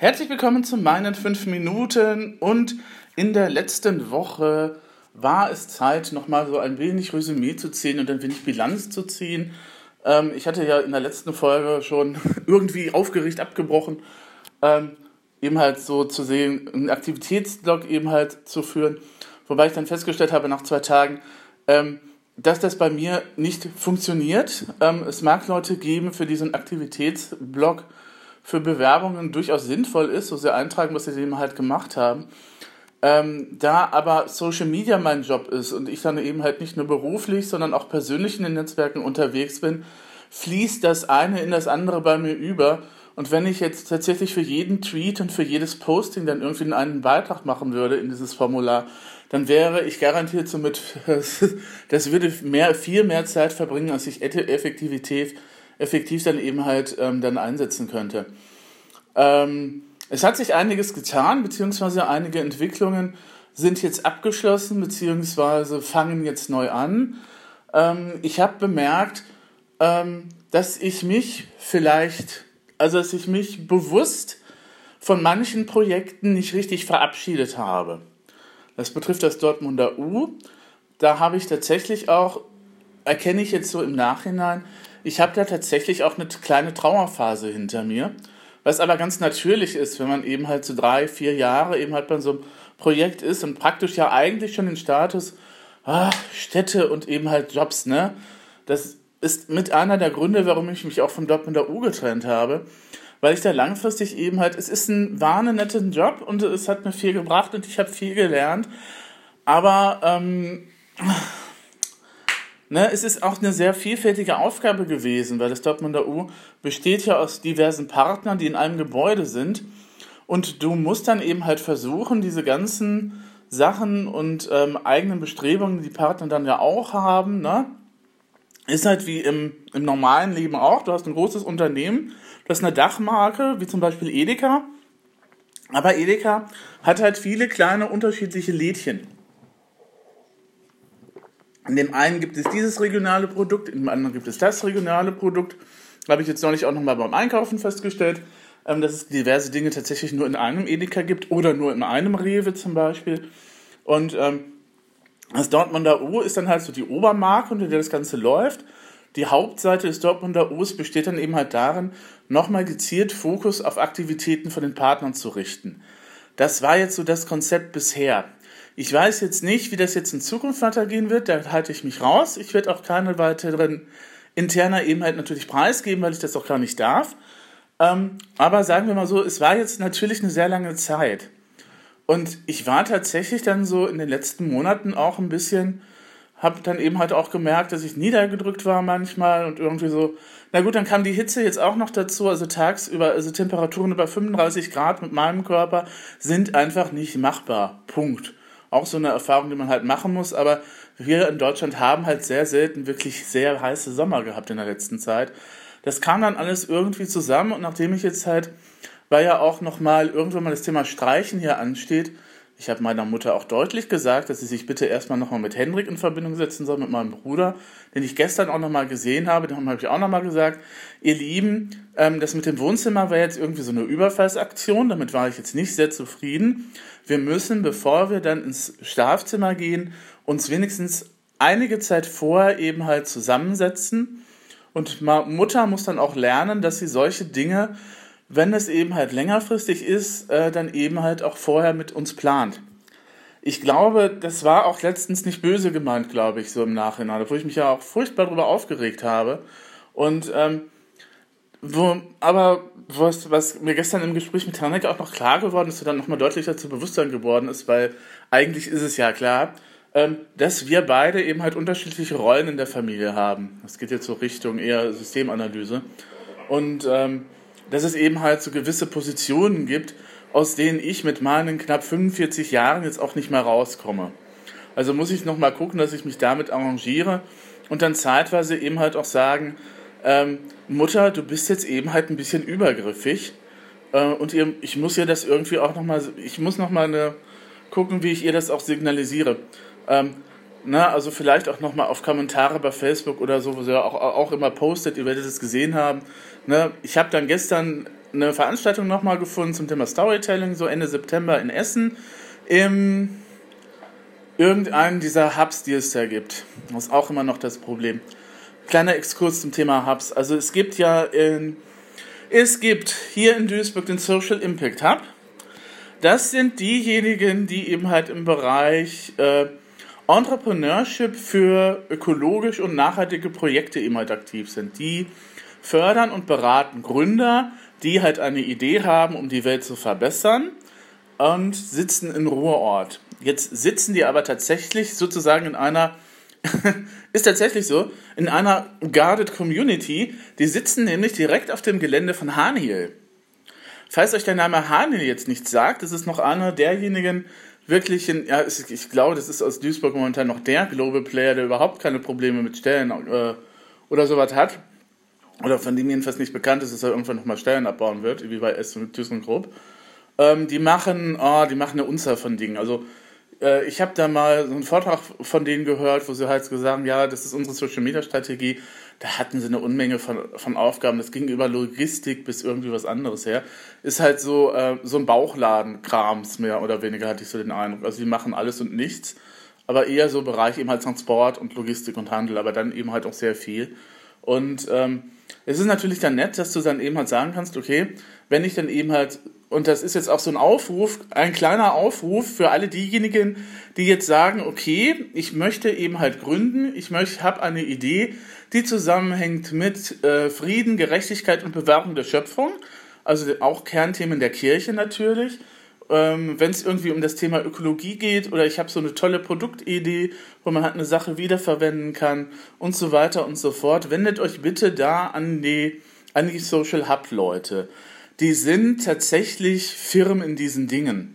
Herzlich willkommen zu meinen fünf Minuten und in der letzten Woche war es Zeit, nochmal so ein wenig Resümee zu ziehen und ein wenig Bilanz zu ziehen. Ähm, ich hatte ja in der letzten Folge schon irgendwie aufgeregt abgebrochen, ähm, eben halt so zu sehen, einen Aktivitätslog eben halt zu führen, wobei ich dann festgestellt habe nach zwei Tagen, ähm, dass das bei mir nicht funktioniert. Ähm, es mag Leute geben für diesen Aktivitätsblog, für Bewerbungen durchaus sinnvoll ist, so sie eintragen, was sie eben halt gemacht haben. Ähm, da aber Social Media mein Job ist und ich dann eben halt nicht nur beruflich, sondern auch persönlich in den Netzwerken unterwegs bin, fließt das eine in das andere bei mir über. Und wenn ich jetzt tatsächlich für jeden Tweet und für jedes Posting dann irgendwie einen Beitrag machen würde in dieses Formular, dann wäre ich garantiert somit, das würde mehr, viel mehr Zeit verbringen, als ich Effektivität, effektiv dann eben halt ähm, dann einsetzen könnte. Ähm, es hat sich einiges getan, beziehungsweise einige Entwicklungen sind jetzt abgeschlossen, beziehungsweise fangen jetzt neu an. Ähm, ich habe bemerkt, ähm, dass ich mich vielleicht, also dass ich mich bewusst von manchen Projekten nicht richtig verabschiedet habe. Das betrifft das Dortmunder U. Da habe ich tatsächlich auch, erkenne ich jetzt so im Nachhinein, ich habe da tatsächlich auch eine kleine Trauerphase hinter mir. Was aber ganz natürlich ist, wenn man eben halt so drei, vier Jahre eben halt bei so einem Projekt ist und praktisch ja eigentlich schon den Status ah, Städte und eben halt Jobs, ne? Das ist mit einer der Gründe, warum ich mich auch vom Dortmunder U getrennt habe, weil ich da langfristig eben halt, es ist ein war ein netter Job und es hat mir viel gebracht und ich habe viel gelernt, aber ähm, Ne, es ist auch eine sehr vielfältige Aufgabe gewesen, weil das Dortmunder U besteht ja aus diversen Partnern, die in einem Gebäude sind. Und du musst dann eben halt versuchen, diese ganzen Sachen und ähm, eigenen Bestrebungen, die Partner dann ja auch haben, ne? ist halt wie im, im normalen Leben auch. Du hast ein großes Unternehmen, du hast eine Dachmarke, wie zum Beispiel Edeka. Aber Edeka hat halt viele kleine unterschiedliche Lädchen. In dem einen gibt es dieses regionale Produkt, in dem anderen gibt es das regionale Produkt. Habe ich jetzt neulich auch nochmal beim Einkaufen festgestellt, ähm, dass es diverse Dinge tatsächlich nur in einem Edeka gibt oder nur in einem Rewe zum Beispiel. Und ähm, das Dortmunder U ist dann halt so die Obermarke, unter der das Ganze läuft. Die Hauptseite des Dortmunder U's besteht dann eben halt darin, nochmal gezielt Fokus auf Aktivitäten von den Partnern zu richten. Das war jetzt so das Konzept bisher. Ich weiß jetzt nicht, wie das jetzt in Zukunft weitergehen wird, da halte ich mich raus. Ich werde auch keine weiteren interner eben halt natürlich preisgeben, weil ich das auch gar nicht darf. Ähm, aber sagen wir mal so, es war jetzt natürlich eine sehr lange Zeit. Und ich war tatsächlich dann so in den letzten Monaten auch ein bisschen, habe dann eben halt auch gemerkt, dass ich niedergedrückt war manchmal und irgendwie so, na gut, dann kam die Hitze jetzt auch noch dazu, also tagsüber, also Temperaturen über 35 Grad mit meinem Körper sind einfach nicht machbar. Punkt auch so eine Erfahrung, die man halt machen muss. Aber wir in Deutschland haben halt sehr selten wirklich sehr heiße Sommer gehabt in der letzten Zeit. Das kam dann alles irgendwie zusammen und nachdem ich jetzt halt, weil ja auch nochmal irgendwann mal das Thema Streichen hier ansteht, ich habe meiner Mutter auch deutlich gesagt, dass sie sich bitte erstmal nochmal mit Hendrik in Verbindung setzen soll, mit meinem Bruder, den ich gestern auch nochmal gesehen habe. Darum habe ich auch nochmal gesagt, ihr Lieben, ähm, das mit dem Wohnzimmer war jetzt irgendwie so eine Überfallsaktion. Damit war ich jetzt nicht sehr zufrieden. Wir müssen, bevor wir dann ins Schlafzimmer gehen, uns wenigstens einige Zeit vorher eben halt zusammensetzen. Und Mutter muss dann auch lernen, dass sie solche Dinge wenn es eben halt längerfristig ist, äh, dann eben halt auch vorher mit uns plant. Ich glaube, das war auch letztens nicht böse gemeint, glaube ich, so im Nachhinein, wo ich mich ja auch furchtbar darüber aufgeregt habe. Und ähm, wo, aber was, was mir gestern im Gespräch mit Tanek auch noch klar geworden ist, und dann nochmal deutlicher zu Bewusstsein geworden ist, weil eigentlich ist es ja klar, ähm, dass wir beide eben halt unterschiedliche Rollen in der Familie haben. Das geht jetzt so Richtung eher Systemanalyse. Und ähm, dass es eben halt so gewisse Positionen gibt, aus denen ich mit meinen knapp 45 Jahren jetzt auch nicht mehr rauskomme. Also muss ich nochmal gucken, dass ich mich damit arrangiere und dann zeitweise eben halt auch sagen, ähm, Mutter, du bist jetzt eben halt ein bisschen übergriffig äh, und ihr, ich muss ihr das irgendwie auch nochmal, ich muss nochmal gucken, wie ich ihr das auch signalisiere. Ähm, na, also vielleicht auch nochmal auf Kommentare bei Facebook oder so, wo sie auch, auch immer postet, ihr werdet es gesehen haben. Ne, ich habe dann gestern eine Veranstaltung nochmal gefunden zum Thema Storytelling, so Ende September in Essen, im irgendeinen dieser Hubs, die es da gibt. Das ist auch immer noch das Problem. Kleiner Exkurs zum Thema Hubs. Also es gibt ja in, es gibt hier in Duisburg den Social Impact Hub. Das sind diejenigen, die eben halt im Bereich äh, Entrepreneurship für ökologisch und nachhaltige Projekte eben halt aktiv sind. Die fördern und beraten Gründer, die halt eine Idee haben, um die Welt zu verbessern und sitzen in Ruhrort. Jetzt sitzen die aber tatsächlich sozusagen in einer, ist tatsächlich so, in einer guarded Community. Die sitzen nämlich direkt auf dem Gelände von Haniel. Falls euch der Name Haniel jetzt nicht sagt, das ist noch einer derjenigen wirklichen, ja, ich glaube, das ist aus Duisburg momentan noch der Global Player, der überhaupt keine Probleme mit Stellen äh, oder sowas hat. Oder von dem jedenfalls nicht bekannt ist, dass er irgendwann nochmal Stellen abbauen wird, wie bei S und ThyssenKrupp. Ähm, die machen, oh, die machen eine Unzahl von Dingen. Also äh, ich habe da mal so einen Vortrag von denen gehört, wo sie halt gesagt haben, ja, das ist unsere Social Media Strategie. Da hatten sie eine Unmenge von, von Aufgaben. Das ging über Logistik bis irgendwie was anderes her. Ist halt so, äh, so ein Bauchladen-Krams mehr oder weniger, hatte ich so den Eindruck. Also die machen alles und nichts, aber eher so Bereich eben halt Transport und Logistik und Handel, aber dann eben halt auch sehr viel. Und ähm, es ist natürlich dann nett, dass du dann eben halt sagen kannst, okay, wenn ich dann eben halt und das ist jetzt auch so ein Aufruf, ein kleiner Aufruf für alle diejenigen, die jetzt sagen, okay, ich möchte eben halt gründen, ich möchte, habe eine Idee, die zusammenhängt mit äh, Frieden, Gerechtigkeit und Bewahrung der Schöpfung, also auch Kernthemen der Kirche natürlich. Ähm, Wenn es irgendwie um das Thema Ökologie geht oder ich habe so eine tolle Produktidee, wo man halt eine Sache wiederverwenden kann und so weiter und so fort, wendet euch bitte da an die, an die Social Hub Leute die sind tatsächlich firm in diesen Dingen.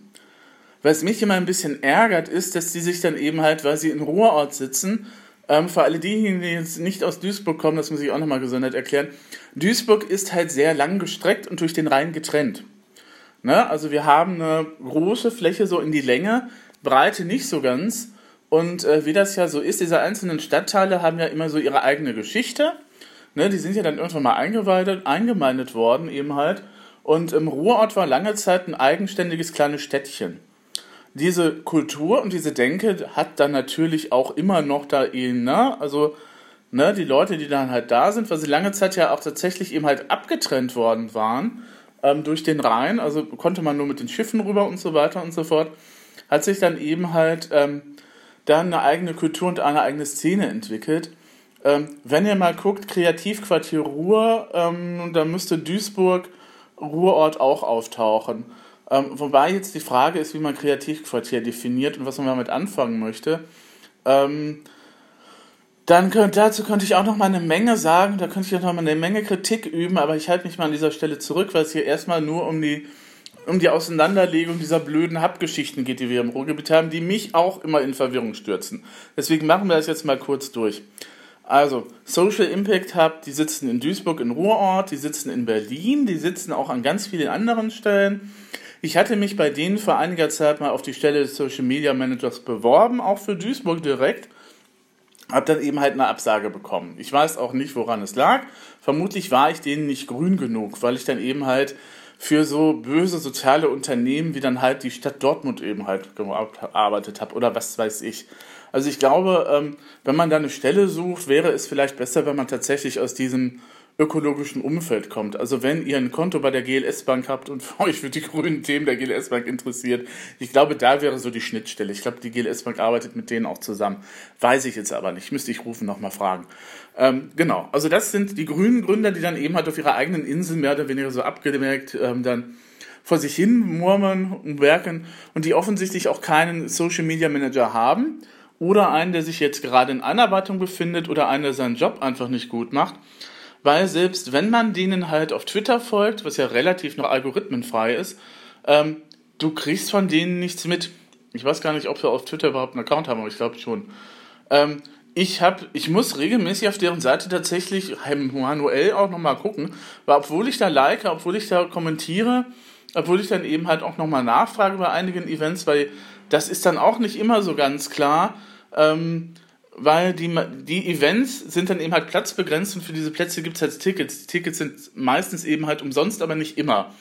Was mich immer ein bisschen ärgert, ist, dass die sich dann eben halt, weil sie in Ruhrort sitzen, ähm, für alle diejenigen, die jetzt nicht aus Duisburg kommen, das muss ich auch nochmal gesondert erklären, Duisburg ist halt sehr lang gestreckt und durch den Rhein getrennt. Ne? Also wir haben eine große Fläche so in die Länge, Breite nicht so ganz. Und äh, wie das ja so ist, diese einzelnen Stadtteile haben ja immer so ihre eigene Geschichte. Ne? Die sind ja dann irgendwann mal eingeweidet, eingemeindet worden eben halt. Und im Ruhrort war lange Zeit ein eigenständiges kleines Städtchen. Diese Kultur und diese Denke hat dann natürlich auch immer noch da ihn, ne? Also, ne, die Leute, die dann halt da sind, weil sie lange Zeit ja auch tatsächlich eben halt abgetrennt worden waren ähm, durch den Rhein, also konnte man nur mit den Schiffen rüber und so weiter und so fort, hat sich dann eben halt ähm, dann eine eigene Kultur und eine eigene Szene entwickelt. Ähm, wenn ihr mal guckt, Kreativquartier Ruhr, ähm, da müsste Duisburg Ruhrort auch auftauchen. Ähm, wobei jetzt die Frage ist, wie man Kreativquartier definiert und was man damit anfangen möchte. Ähm, dann könnt, dazu könnte ich auch noch mal eine Menge sagen, da könnte ich auch noch mal eine Menge Kritik üben, aber ich halte mich mal an dieser Stelle zurück, weil es hier erstmal nur um die, um die Auseinanderlegung dieser blöden Hub-Geschichten geht, die wir im Ruhrgebiet haben, die mich auch immer in Verwirrung stürzen. Deswegen machen wir das jetzt mal kurz durch. Also, Social Impact Hub, die sitzen in Duisburg in Ruhrort, die sitzen in Berlin, die sitzen auch an ganz vielen anderen Stellen. Ich hatte mich bei denen vor einiger Zeit mal auf die Stelle des Social Media Managers beworben, auch für Duisburg direkt. Hab dann eben halt eine Absage bekommen. Ich weiß auch nicht, woran es lag. Vermutlich war ich denen nicht grün genug, weil ich dann eben halt für so böse soziale Unternehmen wie dann halt die Stadt Dortmund eben halt gearbeitet habe oder was weiß ich. Also ich glaube, ähm, wenn man da eine Stelle sucht, wäre es vielleicht besser, wenn man tatsächlich aus diesem ökologischen Umfeld kommt. Also wenn ihr ein Konto bei der GLS Bank habt und euch für die grünen Themen der GLS Bank interessiert, ich glaube, da wäre so die Schnittstelle. Ich glaube, die GLS Bank arbeitet mit denen auch zusammen. Weiß ich jetzt aber nicht. Müsste ich rufen, nochmal fragen. Ähm, genau. Also das sind die grünen Gründer, die dann eben halt auf ihrer eigenen Insel mehr oder weniger so abgemerkt ähm, dann vor sich hin murmeln und werken und die offensichtlich auch keinen Social Media Manager haben oder einen, der sich jetzt gerade in Einarbeitung befindet oder einen, der seinen Job einfach nicht gut macht. Weil selbst wenn man denen halt auf Twitter folgt, was ja relativ noch algorithmenfrei ist, ähm, du kriegst von denen nichts mit. Ich weiß gar nicht, ob wir auf Twitter überhaupt einen Account haben, aber ich glaube schon. Ähm, ich hab, ich muss regelmäßig auf deren Seite tatsächlich manuell auch nochmal gucken, weil obwohl ich da like, obwohl ich da kommentiere, obwohl ich dann eben halt auch nochmal nachfrage bei einigen Events, weil das ist dann auch nicht immer so ganz klar, ähm, weil die, die Events sind dann eben halt platzbegrenzt und für diese Plätze gibt es halt Tickets. Die Tickets sind meistens eben halt umsonst, aber nicht immer.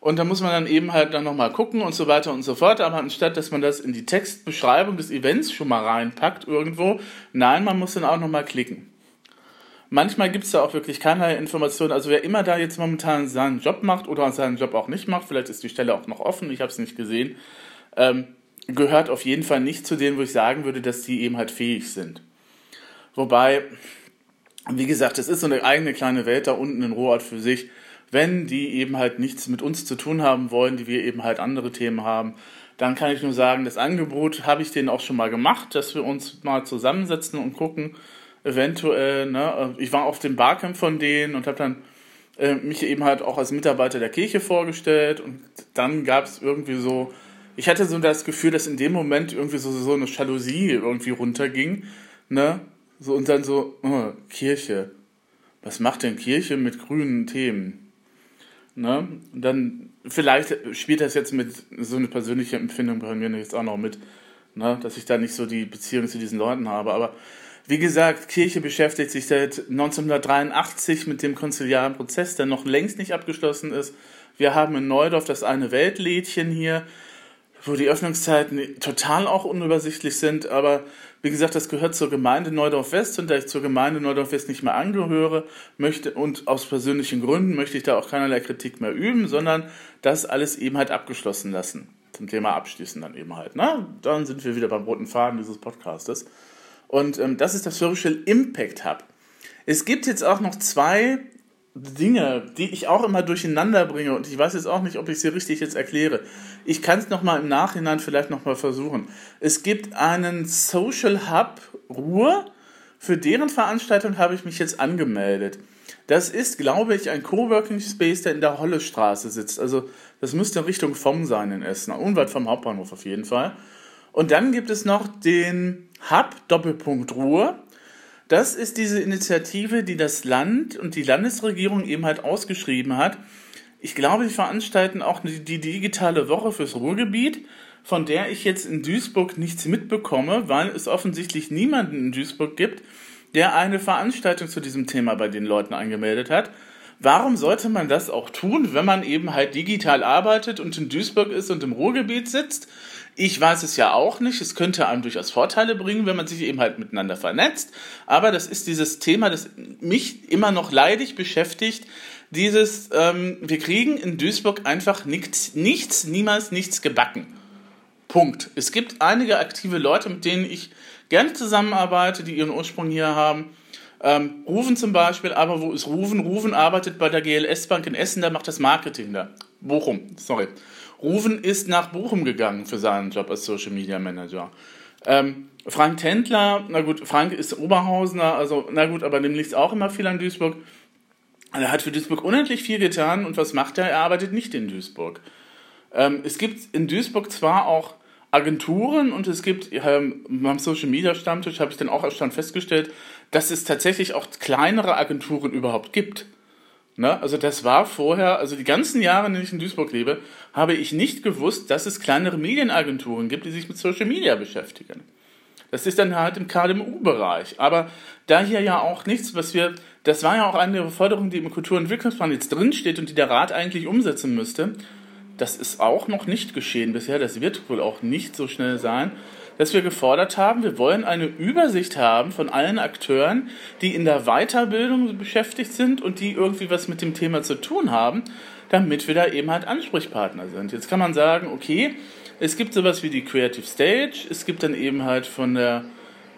Und da muss man dann eben halt dann nochmal gucken und so weiter und so fort. Aber anstatt, dass man das in die Textbeschreibung des Events schon mal reinpackt irgendwo, nein, man muss dann auch nochmal klicken. Manchmal gibt es da auch wirklich keinerlei Informationen. Also wer immer da jetzt momentan seinen Job macht oder seinen Job auch nicht macht, vielleicht ist die Stelle auch noch offen, ich habe es nicht gesehen, ähm, gehört auf jeden Fall nicht zu denen, wo ich sagen würde, dass die eben halt fähig sind. Wobei, wie gesagt, es ist so eine eigene kleine Welt da unten in Ruhrort für sich. Wenn die eben halt nichts mit uns zu tun haben wollen, die wir eben halt andere Themen haben, dann kann ich nur sagen, das Angebot habe ich denen auch schon mal gemacht, dass wir uns mal zusammensetzen und gucken, eventuell, ne, ich war auf dem Barcamp von denen und habe dann äh, mich eben halt auch als Mitarbeiter der Kirche vorgestellt und dann gab es irgendwie so ich hatte so das Gefühl, dass in dem Moment irgendwie so, so eine Jalousie irgendwie runterging, ne? So, und dann so, oh, Kirche. Was macht denn Kirche mit grünen Themen? Ne? Und dann, vielleicht spielt das jetzt mit so eine persönliche Empfindung bei mir jetzt auch noch mit, ne? Dass ich da nicht so die Beziehung zu diesen Leuten habe. Aber wie gesagt, Kirche beschäftigt sich seit 1983 mit dem konziliaren Prozess, der noch längst nicht abgeschlossen ist. Wir haben in Neudorf das eine Weltlädchen hier wo die Öffnungszeiten total auch unübersichtlich sind, aber wie gesagt, das gehört zur Gemeinde Neudorf West und da ich zur Gemeinde Neudorf West nicht mehr angehöre, möchte und aus persönlichen Gründen möchte ich da auch keinerlei Kritik mehr üben, sondern das alles eben halt abgeschlossen lassen. Zum Thema abschließen dann eben halt. Ne? Dann sind wir wieder beim roten Faden dieses Podcastes. Und ähm, das ist das Social Impact Hub. Es gibt jetzt auch noch zwei Dinge, die ich auch immer durcheinander bringe und ich weiß jetzt auch nicht, ob ich sie richtig jetzt erkläre. Ich kann es nochmal im Nachhinein vielleicht nochmal versuchen. Es gibt einen Social Hub Ruhr, für deren Veranstaltung habe ich mich jetzt angemeldet. Das ist, glaube ich, ein Coworking Space, der in der Hollestraße sitzt. Also das müsste in Richtung vom sein in Essen, unweit vom Hauptbahnhof auf jeden Fall. Und dann gibt es noch den Hub Doppelpunkt Ruhr. Das ist diese Initiative, die das Land und die Landesregierung eben halt ausgeschrieben hat. Ich glaube, sie veranstalten auch die digitale Woche fürs Ruhrgebiet, von der ich jetzt in Duisburg nichts mitbekomme, weil es offensichtlich niemanden in Duisburg gibt, der eine Veranstaltung zu diesem Thema bei den Leuten angemeldet hat. Warum sollte man das auch tun, wenn man eben halt digital arbeitet und in Duisburg ist und im Ruhrgebiet sitzt? Ich weiß es ja auch nicht. Es könnte einem durchaus Vorteile bringen, wenn man sich eben halt miteinander vernetzt. Aber das ist dieses Thema, das mich immer noch leidig beschäftigt. Dieses, ähm, wir kriegen in Duisburg einfach nichts, nichts, niemals nichts gebacken. Punkt. Es gibt einige aktive Leute, mit denen ich gerne zusammenarbeite, die ihren Ursprung hier haben. Ähm, Rufen zum Beispiel, aber wo ist Rufen? Rufen arbeitet bei der GLS Bank in Essen, da macht das Marketing da. Bochum, sorry. Rufen ist nach Bochum gegangen für seinen Job als Social Media Manager. Ähm, Frank Tendler, na gut, Frank ist Oberhausener, also na gut, aber dem liegt auch immer viel an Duisburg. Er hat für Duisburg unendlich viel getan und was macht er? Er arbeitet nicht in Duisburg. Ähm, es gibt in Duisburg zwar auch Agenturen und es gibt ähm, beim Social Media Stammtisch habe ich dann auch erst festgestellt, dass es tatsächlich auch kleinere Agenturen überhaupt gibt. Ne? Also das war vorher, also die ganzen Jahre, in denen ich in Duisburg lebe, habe ich nicht gewusst, dass es kleinere Medienagenturen gibt, die sich mit Social Media beschäftigen. Das ist dann halt im KDMU-Bereich. Aber da hier ja auch nichts, was wir, das war ja auch eine der Forderungen, die im Kulturentwicklungsplan jetzt drinsteht und die der Rat eigentlich umsetzen müsste. Das ist auch noch nicht geschehen bisher. Das wird wohl auch nicht so schnell sein dass wir gefordert haben, wir wollen eine Übersicht haben von allen Akteuren, die in der Weiterbildung beschäftigt sind und die irgendwie was mit dem Thema zu tun haben, damit wir da eben halt Ansprechpartner sind. Jetzt kann man sagen, okay, es gibt sowas wie die Creative Stage, es gibt dann eben halt von der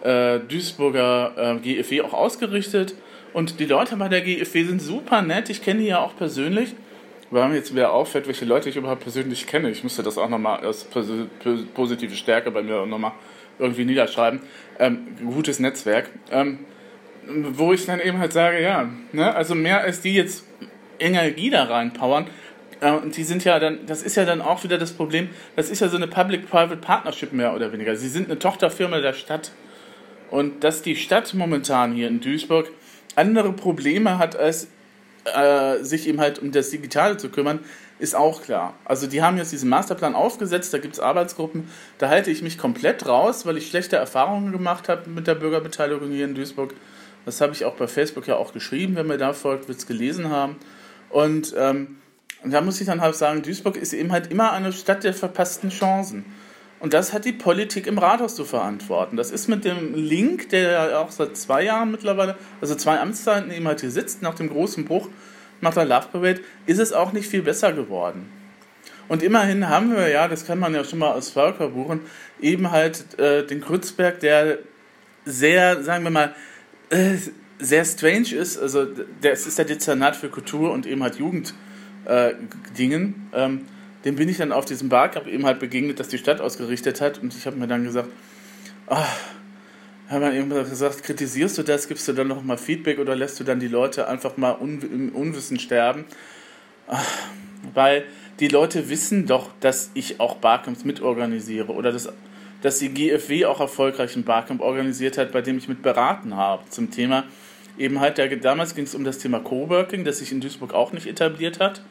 äh, Duisburger äh, GFW auch ausgerichtet. Und die Leute bei der GFW sind super nett, ich kenne die ja auch persönlich weil mir jetzt wieder auffällt, welche Leute ich überhaupt persönlich kenne. Ich müsste das auch nochmal als positive Stärke bei mir nochmal irgendwie niederschreiben. Ähm, gutes Netzwerk. Ähm, wo ich dann eben halt sage, ja, ne, also mehr als die jetzt Energie da reinpowern, und die sind ja dann, das ist ja dann auch wieder das Problem, das ist ja so eine Public-Private Partnership mehr oder weniger. Sie sind eine Tochterfirma der Stadt. Und dass die Stadt momentan hier in Duisburg andere Probleme hat als äh, sich eben halt um das Digitale zu kümmern, ist auch klar. Also die haben jetzt diesen Masterplan aufgesetzt, da gibt es Arbeitsgruppen, da halte ich mich komplett raus, weil ich schlechte Erfahrungen gemacht habe mit der Bürgerbeteiligung hier in Duisburg. Das habe ich auch bei Facebook ja auch geschrieben, wenn mir da folgt, wird es gelesen haben. Und ähm, da muss ich dann halt sagen, Duisburg ist eben halt immer eine Stadt der verpassten Chancen. Und das hat die Politik im Rathaus zu verantworten. Das ist mit dem Link, der ja auch seit zwei Jahren mittlerweile, also zwei Amtszeiten eben halt hier sitzt, nach dem großen Bruch nach der Love Parade, ist es auch nicht viel besser geworden. Und immerhin haben wir ja, das kann man ja schon mal als Völker buchen, eben halt äh, den Krützberg, der sehr, sagen wir mal, äh, sehr strange ist. Also, das ist der Dezernat für Kultur und eben halt Jugenddingen. Äh, ähm, dem bin ich dann auf diesem Barcup eben halt begegnet, das die Stadt ausgerichtet hat. Und ich habe mir dann gesagt, ach, haben wir irgendwann gesagt, kritisierst du das, gibst du dann noch mal Feedback oder lässt du dann die Leute einfach mal un im Unwissen sterben? Ach, weil die Leute wissen doch, dass ich auch Barcamps mitorganisiere oder dass, dass die GFW auch erfolgreich ein Barcamp organisiert hat, bei dem ich mit beraten habe zum Thema eben halt, der, damals ging es um das Thema Coworking, das sich in Duisburg auch nicht etabliert hat.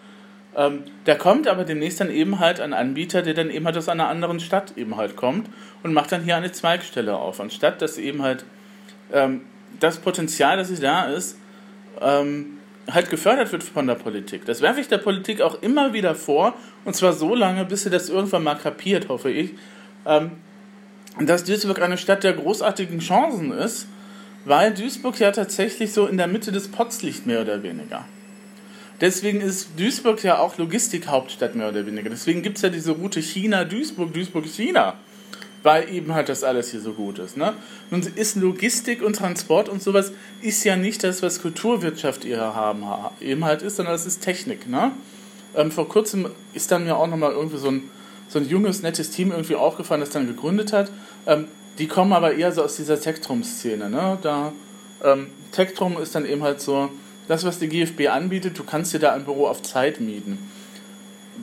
Ähm, da kommt aber demnächst dann eben halt ein Anbieter, der dann eben halt aus einer anderen Stadt eben halt kommt und macht dann hier eine Zweigstelle auf, anstatt dass eben halt ähm, das Potenzial, das da ist, ähm, halt gefördert wird von der Politik. Das werfe ich der Politik auch immer wieder vor und zwar so lange, bis sie das irgendwann mal kapiert, hoffe ich, ähm, dass Duisburg eine Stadt der großartigen Chancen ist, weil Duisburg ja tatsächlich so in der Mitte des Pots liegt, mehr oder weniger. Deswegen ist Duisburg ja auch Logistikhauptstadt mehr oder weniger. Deswegen gibt es ja diese Route China-Duisburg, Duisburg-China. Weil eben halt das alles hier so gut ist. Ne? Nun ist Logistik und Transport und sowas ist ja nicht das, was Kulturwirtschaft hier haben, eben halt ist, sondern das ist Technik. Ne? Ähm, vor kurzem ist dann mir auch nochmal irgendwie so ein, so ein junges, nettes Team irgendwie aufgefallen, das dann gegründet hat. Ähm, die kommen aber eher so aus dieser Tektrum-Szene. Ne? Da, ähm, Tektrum ist dann eben halt so, das, was die GFB anbietet, du kannst dir da ein Büro auf Zeit mieten.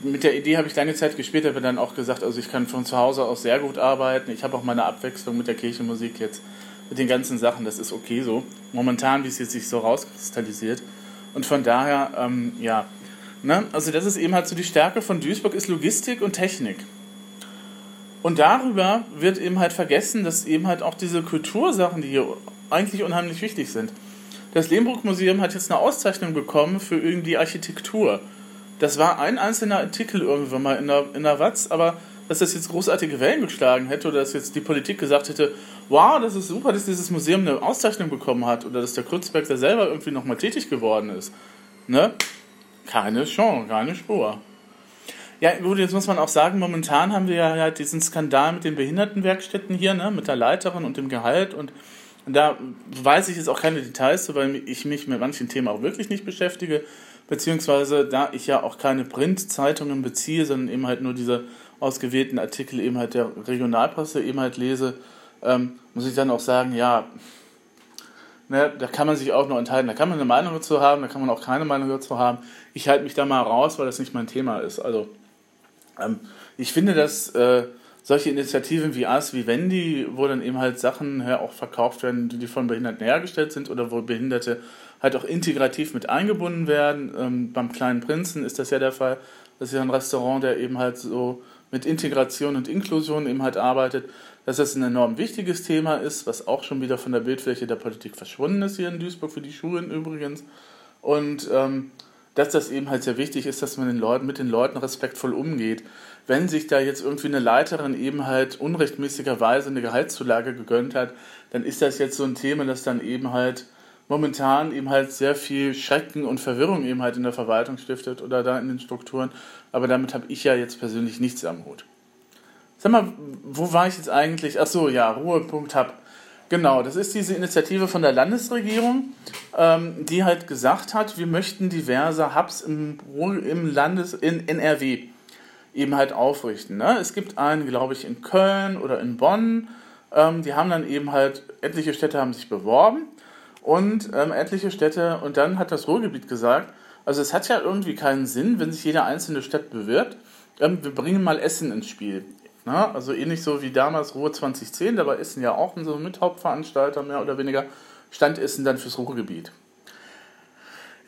Mit der Idee habe ich lange Zeit gespielt, habe dann auch gesagt, also ich kann von zu Hause aus sehr gut arbeiten. Ich habe auch meine Abwechslung mit der Kirchenmusik jetzt, mit den ganzen Sachen, das ist okay so. Momentan, wie es jetzt sich so rauskristallisiert. Und von daher, ähm, ja, ne? also das ist eben halt so die Stärke von Duisburg, ist Logistik und Technik. Und darüber wird eben halt vergessen, dass eben halt auch diese Kultursachen, die hier eigentlich unheimlich wichtig sind, das Lehmbruck-Museum hat jetzt eine Auszeichnung bekommen für irgendwie Architektur. Das war ein einzelner Artikel irgendwann mal in der, in der Watz, aber dass das jetzt großartige Wellen geschlagen hätte oder dass jetzt die Politik gesagt hätte, wow, das ist super, dass dieses Museum eine Auszeichnung bekommen hat oder dass der Kurzberg da selber irgendwie nochmal tätig geworden ist. Ne? Keine Chance, keine Spur. Ja, gut, jetzt muss man auch sagen, momentan haben wir ja diesen Skandal mit den Behindertenwerkstätten hier, ne, mit der Leiterin und dem Gehalt und da weiß ich jetzt auch keine Details, weil ich mich mit manchen Themen auch wirklich nicht beschäftige, beziehungsweise da ich ja auch keine Printzeitungen beziehe, sondern eben halt nur diese ausgewählten Artikel eben halt der Regionalpresse eben halt lese, ähm, muss ich dann auch sagen, ja, ne, da kann man sich auch nur enthalten. Da kann man eine Meinung dazu haben, da kann man auch keine Meinung dazu haben. Ich halte mich da mal raus, weil das nicht mein Thema ist. Also, ähm, ich finde, dass äh, solche Initiativen wie As, wie Wendy, wo dann eben halt Sachen her auch verkauft werden, die von Behinderten hergestellt sind oder wo Behinderte halt auch integrativ mit eingebunden werden. Ähm, beim Kleinen Prinzen ist das ja der Fall. Das ist ja ein Restaurant, der eben halt so mit Integration und Inklusion eben halt arbeitet, dass das ein enorm wichtiges Thema ist, was auch schon wieder von der Bildfläche der Politik verschwunden ist hier in Duisburg, für die Schulen übrigens. Und ähm, dass das eben halt sehr wichtig ist, dass man den Leuten, mit den Leuten respektvoll umgeht wenn sich da jetzt irgendwie eine Leiterin eben halt unrechtmäßigerweise eine Gehaltszulage gegönnt hat, dann ist das jetzt so ein Thema, das dann eben halt momentan eben halt sehr viel Schrecken und Verwirrung eben halt in der Verwaltung stiftet oder da in den Strukturen. Aber damit habe ich ja jetzt persönlich nichts am Hut. Sag mal, wo war ich jetzt eigentlich? Ach so, ja, Ruhepunkt Hub. Genau, das ist diese Initiative von der Landesregierung, ähm, die halt gesagt hat, wir möchten diverse Hubs im, im Landes, in NRW eben halt aufrichten. Ne? Es gibt einen, glaube ich, in Köln oder in Bonn. Ähm, die haben dann eben halt, etliche Städte haben sich beworben und ähm, etliche Städte, und dann hat das Ruhrgebiet gesagt, also es hat ja irgendwie keinen Sinn, wenn sich jede einzelne Stadt bewirbt. Ähm, wir bringen mal Essen ins Spiel. Ne? Also ähnlich so wie damals Ruhr 2010, da war Essen ja auch so ein Mithauptveranstalter mehr oder weniger, stand Essen dann fürs Ruhrgebiet.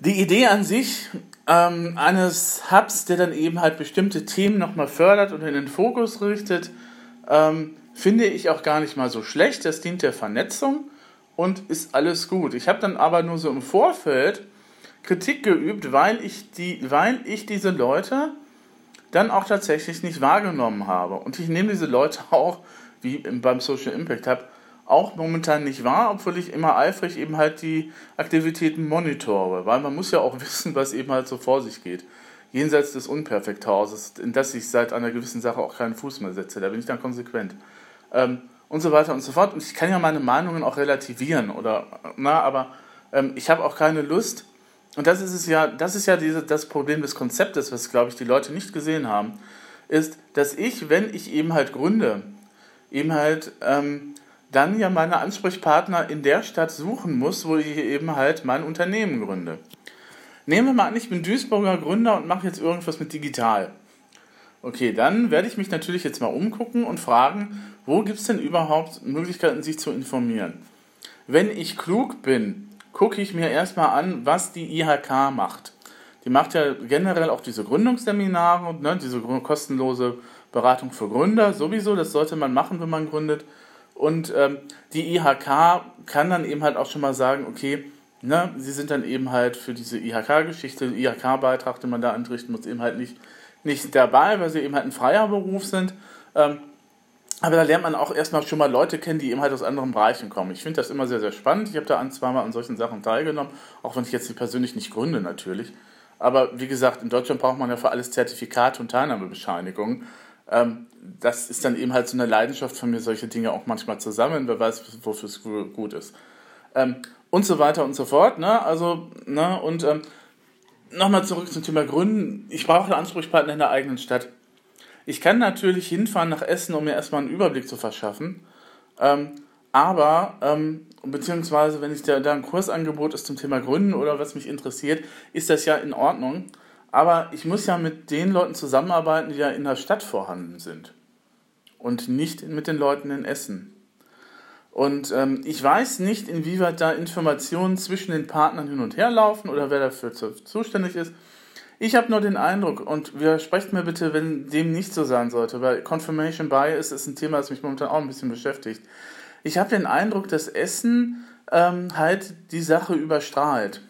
Die Idee an sich ähm, eines Hubs, der dann eben halt bestimmte Themen nochmal fördert und in den Fokus richtet, ähm, finde ich auch gar nicht mal so schlecht. Das dient der Vernetzung und ist alles gut. Ich habe dann aber nur so im Vorfeld Kritik geübt, weil ich, die, weil ich diese Leute dann auch tatsächlich nicht wahrgenommen habe. Und ich nehme diese Leute auch, wie beim Social Impact Hub, auch momentan nicht wahr, obwohl ich immer eifrig eben halt die Aktivitäten monitore, weil man muss ja auch wissen, was eben halt so vor sich geht. Jenseits des Unperfekthauses, in das ich seit einer gewissen Sache auch keinen Fuß mehr setze, da bin ich dann konsequent. Ähm, und so weiter und so fort. Und ich kann ja meine Meinungen auch relativieren, oder, na, aber ähm, ich habe auch keine Lust, und das ist es ja, das ist ja diese, das Problem des Konzeptes, was, glaube ich, die Leute nicht gesehen haben, ist, dass ich, wenn ich eben halt gründe, eben halt ähm, dann ja meine Ansprechpartner in der Stadt suchen muss, wo ich eben halt mein Unternehmen gründe. Nehmen wir mal an, ich bin Duisburger Gründer und mache jetzt irgendwas mit digital. Okay, dann werde ich mich natürlich jetzt mal umgucken und fragen, wo gibt es denn überhaupt Möglichkeiten, sich zu informieren. Wenn ich klug bin, gucke ich mir erstmal an, was die IHK macht. Die macht ja generell auch diese Gründungsseminare, ne, diese kostenlose Beratung für Gründer, sowieso, das sollte man machen, wenn man gründet. Und ähm, die IHK kann dann eben halt auch schon mal sagen, okay, ne, sie sind dann eben halt für diese IHK-Geschichte, IHK-Beitrag, den man da entrichten muss, eben halt nicht, nicht dabei, weil sie eben halt ein freier Beruf sind. Ähm, aber da lernt man auch erstmal schon mal Leute kennen, die eben halt aus anderen Bereichen kommen. Ich finde das immer sehr, sehr spannend. Ich habe da ein, zweimal an solchen Sachen teilgenommen, auch wenn ich jetzt die persönlich nicht gründe natürlich. Aber wie gesagt, in Deutschland braucht man ja für alles Zertifikate und Teilnahmebescheinigungen. Ähm, das ist dann eben halt so eine Leidenschaft von mir, solche Dinge auch manchmal zu sammeln, wer weiß, wofür es gut ist. Ähm, und so weiter und so fort. Ne? Also, ne? und ähm, nochmal zurück zum Thema Gründen. Ich brauche einen Ansprechpartner in der eigenen Stadt. Ich kann natürlich hinfahren nach Essen, um mir erstmal einen Überblick zu verschaffen. Ähm, aber, ähm, beziehungsweise, wenn ich da, da ein Kursangebot ist zum Thema Gründen oder was mich interessiert, ist das ja in Ordnung. Aber ich muss ja mit den Leuten zusammenarbeiten, die ja in der Stadt vorhanden sind. Und nicht mit den Leuten in Essen. Und ähm, ich weiß nicht, inwieweit da Informationen zwischen den Partnern hin und her laufen oder wer dafür zuständig ist. Ich habe nur den Eindruck, und widersprecht mir bitte, wenn dem nicht so sein sollte, weil Confirmation Bias ist ein Thema, das mich momentan auch ein bisschen beschäftigt. Ich habe den Eindruck, dass Essen ähm, halt die Sache überstrahlt.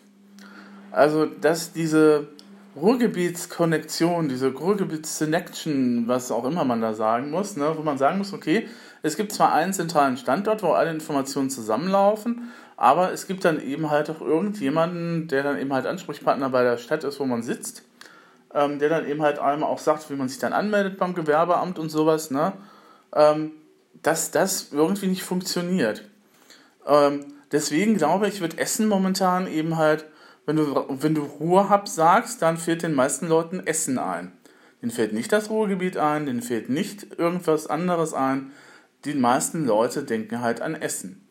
Also, dass diese Ruhrgebietskonnektion, diese Ruhrgebietsconnection, was auch immer man da sagen muss, ne, wo man sagen muss, okay, es gibt zwar einen zentralen Standort, wo alle Informationen zusammenlaufen, aber es gibt dann eben halt auch irgendjemanden, der dann eben halt Ansprechpartner bei der Stadt ist, wo man sitzt, ähm, der dann eben halt einmal auch sagt, wie man sich dann anmeldet beim Gewerbeamt und sowas, ne? Ähm, dass das irgendwie nicht funktioniert. Ähm, deswegen glaube ich, wird Essen momentan eben halt, wenn du, wenn du Ruhrhub sagst, dann fehlt den meisten Leuten Essen ein. Den fällt nicht das Ruhrgebiet ein, den fehlt nicht irgendwas anderes ein. Die meisten Leute denken halt an Essen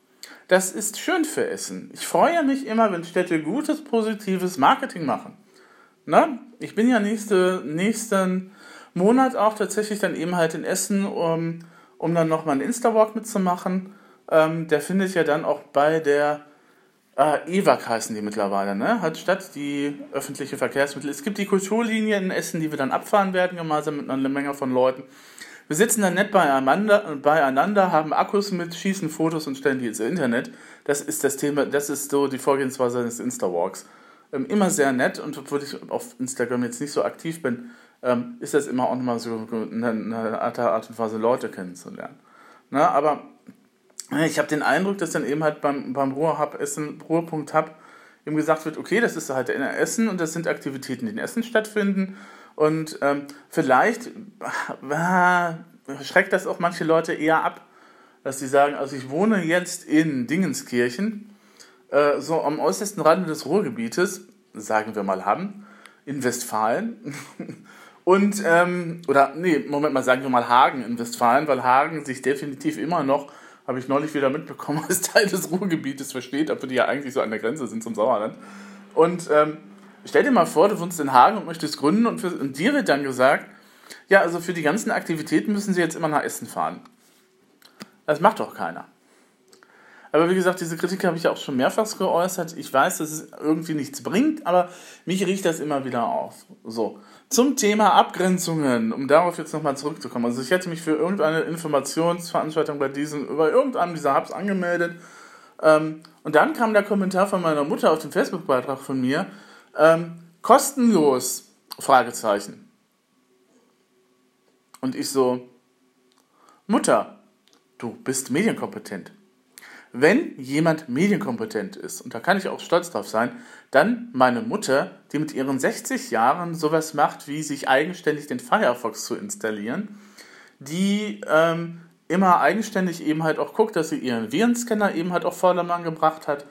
das ist schön für Essen. Ich freue mich immer, wenn Städte gutes, positives Marketing machen. Na? Ich bin ja nächste, nächsten Monat auch tatsächlich dann eben halt in Essen, um, um dann nochmal einen Insta-Walk mitzumachen. Ähm, der findet ja dann auch bei der äh, EWAG heißen die mittlerweile, ne? Hat statt die öffentliche Verkehrsmittel. Es gibt die Kulturlinie in Essen, die wir dann abfahren werden, gemeinsam mit einer Menge von Leuten. Wir sitzen dann nett beieinander, beieinander, haben Akkus mit, schießen Fotos und stellen die ins Internet. Das ist das Thema, das ist so die Vorgehensweise des Insta-Walks. Ähm, immer sehr nett und obwohl ich auf Instagram jetzt nicht so aktiv bin, ähm, ist das immer auch nochmal so eine, eine Art, und Weise, Leute kennenzulernen. Na, aber ich habe den Eindruck, dass dann eben halt beim, beim Ruhrhub Essen, Ruhrpunkt Hub eben gesagt wird, okay, das ist halt in Essen und das sind Aktivitäten, die in Essen stattfinden und ähm, vielleicht äh, schreckt das auch manche Leute eher ab, dass sie sagen, also ich wohne jetzt in Dingenskirchen, äh, so am äußersten Rande des Ruhrgebietes, sagen wir mal haben, in Westfalen. Und, ähm, oder, nee, Moment mal, sagen wir mal Hagen in Westfalen, weil Hagen sich definitiv immer noch, habe ich neulich wieder mitbekommen, als Teil des Ruhrgebietes versteht, obwohl die ja eigentlich so an der Grenze sind zum Sauerland. Und ähm, Stell dir mal vor, du wohnst in Hagen und möchtest gründen und, für, und dir wird dann gesagt, ja, also für die ganzen Aktivitäten müssen sie jetzt immer nach Essen fahren. Das macht doch keiner. Aber wie gesagt, diese Kritik habe ich auch schon mehrfach geäußert. Ich weiß, dass es irgendwie nichts bringt, aber mich riecht das immer wieder auf. So. Zum Thema Abgrenzungen, um darauf jetzt nochmal zurückzukommen. Also ich hätte mich für irgendeine Informationsveranstaltung bei diesem, über irgendeinem dieser Hubs angemeldet. Ähm, und dann kam der Kommentar von meiner Mutter auf den Facebook-Beitrag von mir. Ähm, kostenlos? Fragezeichen. Und ich so, Mutter, du bist medienkompetent. Wenn jemand medienkompetent ist, und da kann ich auch stolz drauf sein, dann meine Mutter, die mit ihren 60 Jahren sowas macht, wie sich eigenständig den Firefox zu installieren, die ähm, immer eigenständig eben halt auch guckt, dass sie ihren Virenscanner eben halt auf Vordermann gebracht hat,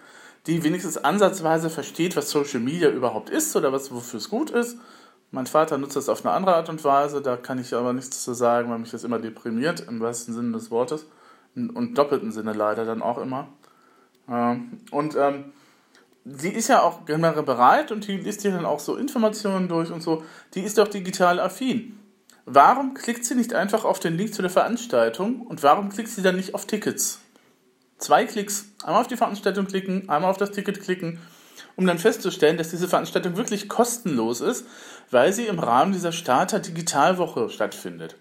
die wenigstens ansatzweise versteht, was Social Media überhaupt ist oder was wofür es gut ist. Mein Vater nutzt das auf eine andere Art und Weise, da kann ich aber nichts zu sagen, weil mich das immer deprimiert, im wahrsten Sinne des Wortes und doppelten Sinne leider dann auch immer. Ähm, und ähm, sie ist ja auch generell bereit und die liest dir dann auch so Informationen durch und so. Die ist doch digital affin. Warum klickt sie nicht einfach auf den Link zu der Veranstaltung und warum klickt sie dann nicht auf Tickets? Zwei Klicks. Einmal auf die Veranstaltung klicken, einmal auf das Ticket klicken, um dann festzustellen, dass diese Veranstaltung wirklich kostenlos ist, weil sie im Rahmen dieser Starter Digitalwoche stattfindet.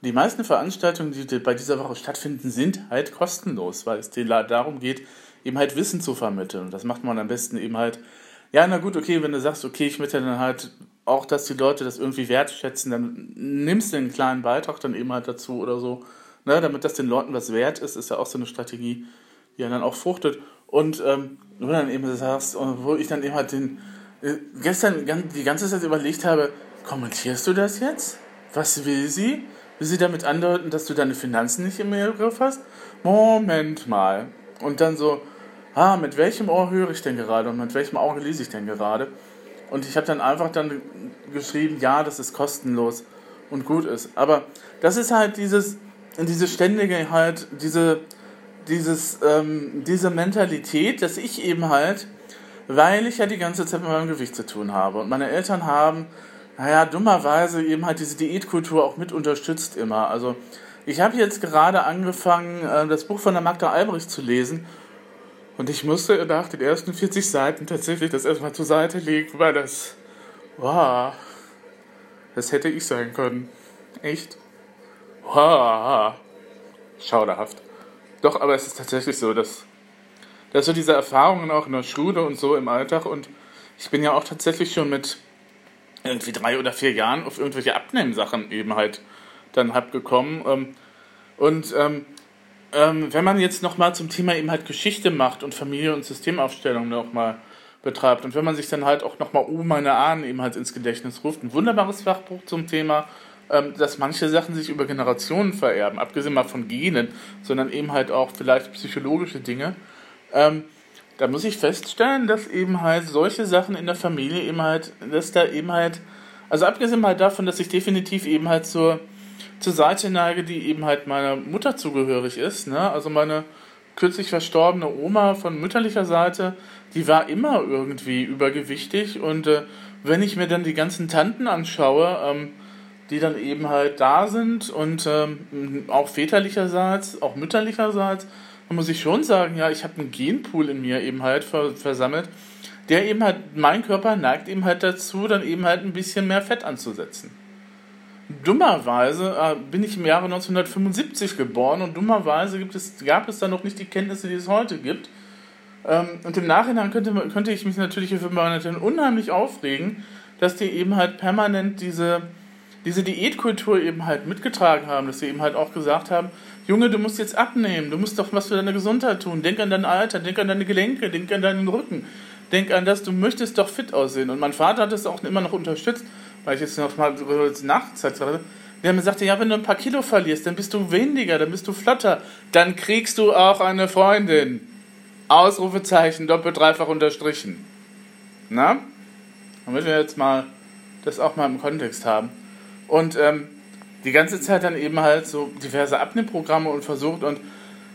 Die meisten Veranstaltungen, die bei dieser Woche stattfinden, sind halt kostenlos, weil es darum geht, eben halt Wissen zu vermitteln. Und das macht man am besten eben halt, ja, na gut, okay, wenn du sagst, okay, ich möchte dann halt auch, dass die Leute das irgendwie wertschätzen, dann nimmst du einen kleinen Beitrag dann eben halt dazu oder so, ne, damit das den Leuten was wert ist, ist ja auch so eine Strategie, die dann auch fruchtet. Und ähm, du dann eben sagst, wo ich dann eben halt den, äh, gestern die ganze Zeit überlegt habe, kommentierst du das jetzt? Was will sie? Will sie damit andeuten, dass du deine Finanzen nicht im Griff hast? Moment mal. Und dann so, ah, mit welchem Ohr höre ich denn gerade und mit welchem Auge lese ich denn gerade? Und ich habe dann einfach dann geschrieben, ja, das ist kostenlos und gut ist. Aber das ist halt dieses, diese ständige halt, diese, dieses, ähm, diese Mentalität, dass ich eben halt, weil ich ja die ganze Zeit mit meinem Gewicht zu tun habe und meine Eltern haben naja, dummerweise eben halt diese Diätkultur auch mit unterstützt immer. Also ich habe jetzt gerade angefangen, äh, das Buch von der Magda Albrecht zu lesen und ich musste nach den ersten 40 Seiten tatsächlich das erstmal zur Seite legen, weil das, wow, das hätte ich sein können. Echt? Wow. Schauderhaft. Doch, aber es ist tatsächlich so, dass, dass so diese Erfahrungen auch in der Schule und so im Alltag und ich bin ja auch tatsächlich schon mit irgendwie drei oder vier Jahren auf irgendwelche Abnehmsachen eben halt dann hab gekommen. Ähm, und ähm, ähm, wenn man jetzt nochmal zum Thema eben halt Geschichte macht und Familie und Systemaufstellung nochmal betreibt und wenn man sich dann halt auch nochmal Oh, meine Ahnen eben halt ins Gedächtnis ruft, ein wunderbares Fachbuch zum Thema, ähm, dass manche Sachen sich über Generationen vererben, abgesehen mal von Genen, sondern eben halt auch vielleicht psychologische Dinge. Ähm, da muss ich feststellen, dass eben halt solche Sachen in der Familie eben halt, dass da eben halt, also abgesehen mal davon, dass ich definitiv eben halt zur, zur Seite neige, die eben halt meiner Mutter zugehörig ist, ne? Also meine kürzlich verstorbene Oma von mütterlicher Seite, die war immer irgendwie übergewichtig und äh, wenn ich mir dann die ganzen Tanten anschaue, ähm, die dann eben halt da sind und ähm, auch väterlicherseits, auch mütterlicherseits, muss ich schon sagen, ja, ich habe einen Genpool in mir eben halt versammelt, der eben halt, mein Körper neigt eben halt dazu, dann eben halt ein bisschen mehr Fett anzusetzen. Dummerweise äh, bin ich im Jahre 1975 geboren und dummerweise gibt es, gab es da noch nicht die Kenntnisse, die es heute gibt. Ähm, und im Nachhinein könnte, könnte ich mich natürlich für Eltern unheimlich aufregen, dass die eben halt permanent diese, diese Diätkultur eben halt mitgetragen haben, dass sie eben halt auch gesagt haben, Junge, du musst jetzt abnehmen, du musst doch was für deine Gesundheit tun. Denk an dein Alter, denk an deine Gelenke, denk an deinen Rücken. Denk an das, du möchtest doch fit aussehen. Und mein Vater hat das auch immer noch unterstützt, weil ich jetzt noch mal Nachzeit hatte. Der mir sagte, ja, wenn du ein paar Kilo verlierst, dann bist du weniger, dann bist du flotter, dann kriegst du auch eine Freundin. Ausrufezeichen, doppelt, dreifach unterstrichen. Na? Damit wir jetzt mal das auch mal im Kontext haben. Und ähm, die ganze Zeit dann eben halt so diverse Abnehmprogramme und versucht und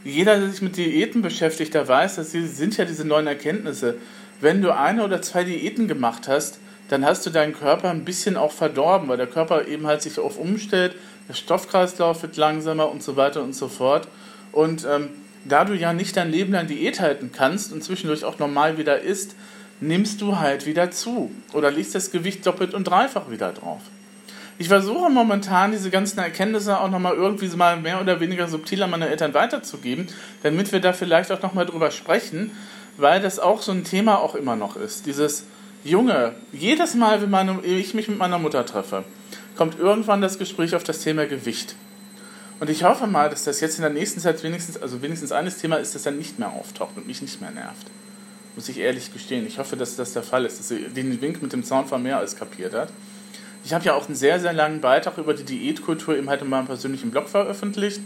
jeder, der sich mit Diäten beschäftigt, der weiß, dass sie sind ja diese neuen Erkenntnisse. Wenn du eine oder zwei Diäten gemacht hast, dann hast du deinen Körper ein bisschen auch verdorben, weil der Körper eben halt sich auf umstellt, der Stoffkreislauf wird langsamer und so weiter und so fort. Und ähm, da du ja nicht dein Leben lang Diät halten kannst und zwischendurch auch normal wieder isst, nimmst du halt wieder zu oder legst das Gewicht doppelt und dreifach wieder drauf. Ich versuche momentan diese ganzen Erkenntnisse auch nochmal irgendwie mal mehr oder weniger subtil an meine Eltern weiterzugeben, damit wir da vielleicht auch nochmal drüber sprechen, weil das auch so ein Thema auch immer noch ist. Dieses Junge, jedes Mal, wenn meine, ich mich mit meiner Mutter treffe, kommt irgendwann das Gespräch auf das Thema Gewicht. Und ich hoffe mal, dass das jetzt in der nächsten Zeit wenigstens, also wenigstens eines Thema ist, das dann nicht mehr auftaucht und mich nicht mehr nervt. Muss ich ehrlich gestehen. Ich hoffe, dass das der Fall ist, dass sie den Wink mit dem Zaunfall mehr als kapiert hat. Ich habe ja auch einen sehr, sehr langen Beitrag über die Diätkultur eben halt in meinem persönlichen Blog veröffentlicht.